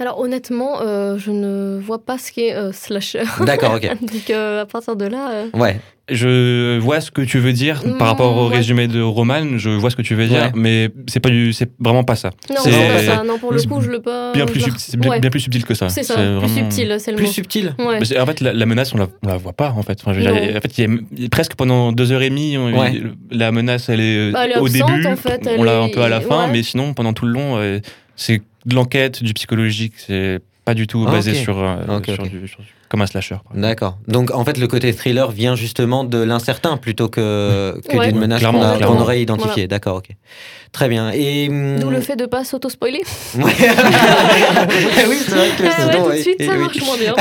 Alors honnêtement, euh, je ne vois pas ce qu'est euh, slasher. D'accord, ok. Donc euh, à partir de là, euh, Ouais, Je vois ce que tu veux dire Mm, par rapport au ouais. résumé de Roman. Je vois ce que tu veux dire, Ouais. mais c'est pas du, c'est vraiment pas ça. non, C'est c'est pas ça. Non, pour le coup, je le pas. bien plus subtil, c'est bien, Ouais. bien plus subtil que ça. C'est ça, vraiment- plus subtil, c'est le plus mot. subtil. Ouais. Mais c'est- En fait, la, la menace, on la, on la voit pas, en fait. Enfin, je veux dire, Non. en fait, il y a- presque pendant deux heures et demie, on- Ouais. il- la menace, elle est, Bah, elle est au absente, début, en fait, on l'a un peu à la fin, ouais. mais sinon, pendant tout le long, euh, c'est de l'enquête, du psychologique, c'est pas du tout Ah, basé sur, euh. Du, comme un slasher. D'accord. Donc en fait, le côté thriller vient justement de l'incertain plutôt que, que Ouais. d'une menace qu'on a- qu'on clairement. aurait identifiée. D'accord, ok. Très bien. Et hum, D'où le fait de pas s'auto-spoiler. Ouais. oui, c'est vrai que Ah ouais, tout de suite, Et ça oui. marche moins bien.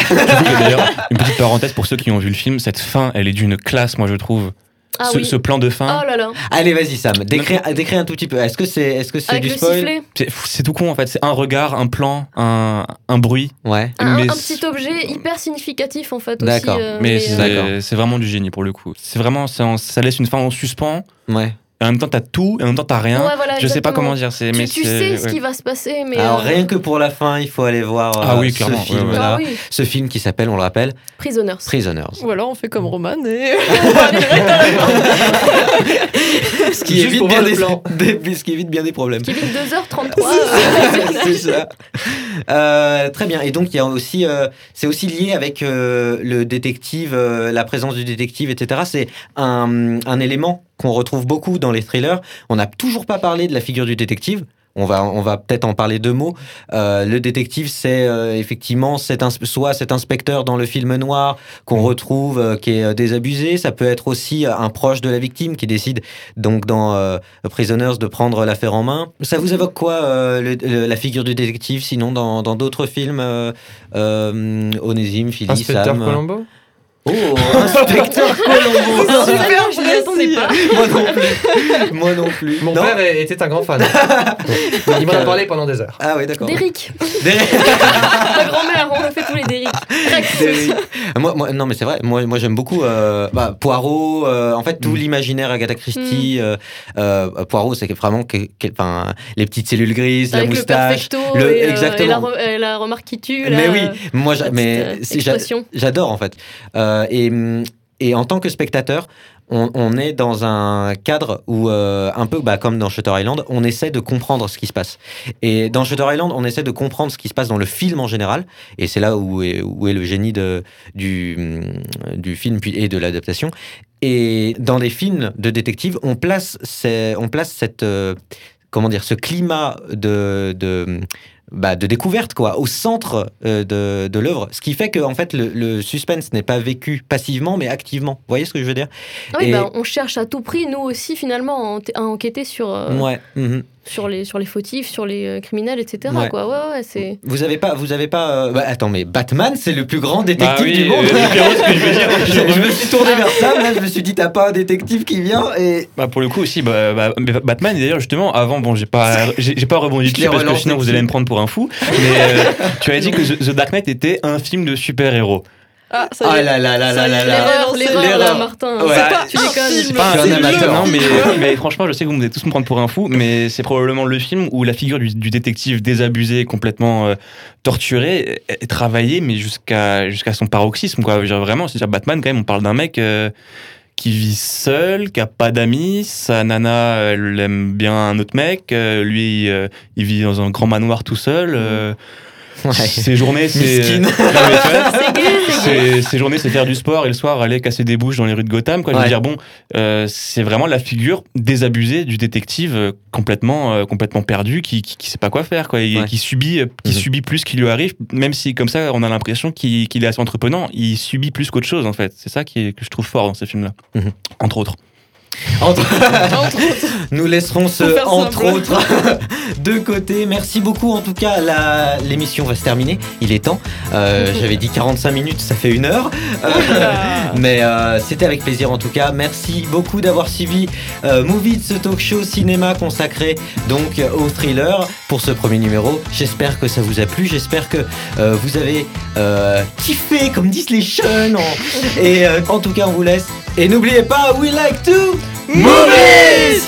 Une petite parenthèse pour ceux qui ont vu le film, cette fin, elle est d'une classe, moi je trouve. Ah ce, oui. ce plan de Oh fin, là là. Allez, vas-y Sam, décris, décris un tout petit peu. Est-ce que c'est est -ce c'est Avec du spoil c'est tout con en fait. C'est un regard, un plan, un, un bruit. Ouais. Un, Mais un c'est- petit objet hyper significatif en fait aussi. D'accord. euh, Mais c'est vraiment du génie pour le coup. C'est vraiment, en- ça laisse une fin en suspens. Ouais. Et en même temps, t'as tout, et en même temps, t'as rien. ouais, voilà, je sais pas comment dire. C'est, Tu, mais tu c'est- sais ce ouais. qui va se passer, mais. Alors euh, rien que pour la fin, il faut aller voir euh, Ah oui, ce film. Ah oui, ce film qui s'appelle, on le rappelle, Prisoners. Prisoners. Ou alors on fait comme Roman et. Ce qui évite bien des, ce qui évite bien des problèmes. Qui vit 2h33. euh, c'est ça. Euh, très bien. Et donc, il y a aussi, euh, c'est aussi lié avec euh, le détective, euh, la présence du détective, etc. C'est un, un élément qu'on retrouve beaucoup dans les thrillers. On n'a toujours pas parlé de la figure du détective. On va, on va peut-être en parler deux mots. Euh, le détective, c'est euh, effectivement cet soit cet inspecteur dans le film noir qu'on retrouve, euh, qui est désabusé. Ça peut être aussi un proche de la victime qui décide, donc dans Prisoners, de prendre l'affaire en main. Ça vous évoque quoi, le- le- la figure du détective, sinon dans d'autres films Onésime, Philly, Inspecteur Sam Colombo? Oh, Inspecteur Colombo Super, je m'y attendais pas. Moi non plus. Moi non plus. Mon Non père était un grand fan. Il m'en a parlé pendant des heures. Ah oui, d'accord. Derrick. Derrick. Ma grand-mère, on a fait tous les Derrick. Derrick. moi, moi- non, mais c'est vrai. Moi, moi j'aime beaucoup euh, bah, Poirot. euh, en fait, tout Mm. l'imaginaire Agatha Christie. euh, euh, Poirot, c'est vraiment que, que- enfin, les petites cellules grises, Avec la le moustache. le- et, euh, exactement. et la, re- et la remarque qui tue. mais là, oui, euh, moi, la mais euh, j'adore en fait. Euh, et, hum, et en tant que spectateur, on, est dans un cadre où, euh, un peu bah, comme dans Shutter Island, on essaie de comprendre ce qui se passe. Et dans Shutter Island, on essaie de comprendre ce qui se passe dans le film en général. Et c'est là où est, le génie du, film et de l'adaptation. Et dans les films de détective, on place, on place cette, euh, comment dire, ce climat de, bah, de découverte quoi, au centre euh, de, de l'œuvre. Ce qui fait que en fait, le, le suspense n'est pas vécu passivement, mais activement. Vous voyez ce que je veux dire? Ah oui, Et- bah, on cherche à tout prix, nous aussi, finalement, à, enquêter sur, euh, Ouais. mhm. Sur, les, sur les fautifs, sur les euh, criminels, etc. Ouais. Quoi. Ouais, ouais, c'est... Vous avez pas, vous avez pas. euh, bah, attends, mais Batman, c'est le plus grand Bah détective oui, du monde. euh, je me suis tourné vers ça, là, je me suis dit, t'as pas un détective qui vient et. Bah pour le coup aussi, bah, bah, Batman, d'ailleurs justement, avant, bon, j'ai pas, j'ai j'ai pas rebondi dessus parce que sinon vous allez me prendre pour un fou. Mais euh, tu avais dit que The The Dark Knight était un film de super-héros. Ah, ça y Ah est. là là là là là là. L'erreur, Martin. Ouais. C'est pas tu un film. C'est pas un Je suis un film, amateur. non, mais, mais franchement, je sais que vous allez tous me prendre pour un fou, mais c'est probablement le film où la figure du, du détective désabusé, complètement euh, torturé, est, est travaillée, mais jusqu'à jusqu'à son paroxysme, quoi. Je veux dire, vraiment, c'est-à-dire Batman, quand même, on parle d'un mec. euh, qui vit seul, qui a pas d'amis, sa nana, elle aime bien un autre mec, euh, lui, euh, il vit dans un grand manoir tout seul. euh, Ouais. Ses journées, c'est. Ses journées, c'est faire du sport et le soir aller casser des bouches dans les rues de Gotham. Quoi. Je veux dire, bon, euh, c'est vraiment la figure désabusée du détective euh, complètement, euh, complètement perdu, qui, qui, qui sait pas quoi faire, quoi, et Ouais. qui subit, qui Mhm. subit plus qu'il lui arrive, même si comme ça, on a l'impression qu'il est assez entreprenant. Il subit plus qu'autre chose, en fait. C'est ça qui est, que je trouve fort dans ces films-là, Mhm. entre autres. Entre- Entre autres. Nous laisserons ce entre simple. autres de côté. Merci beaucoup. En tout cas, la- l'émission va se terminer. Il est temps. Euh, J'avais dit 45 minutes, ça fait une heure. Euh, là. mais euh, c'était avec plaisir en tout cas. Merci beaucoup d'avoir suivi Movie, ce talk show cinéma consacré donc au thriller pour ce premier numéro. J'espère que ça vous a plu. J'espère que vous avez kiffé, comme disent les jeunes. Et en tout cas, on vous laisse. Et n'oubliez pas, we like to Movies!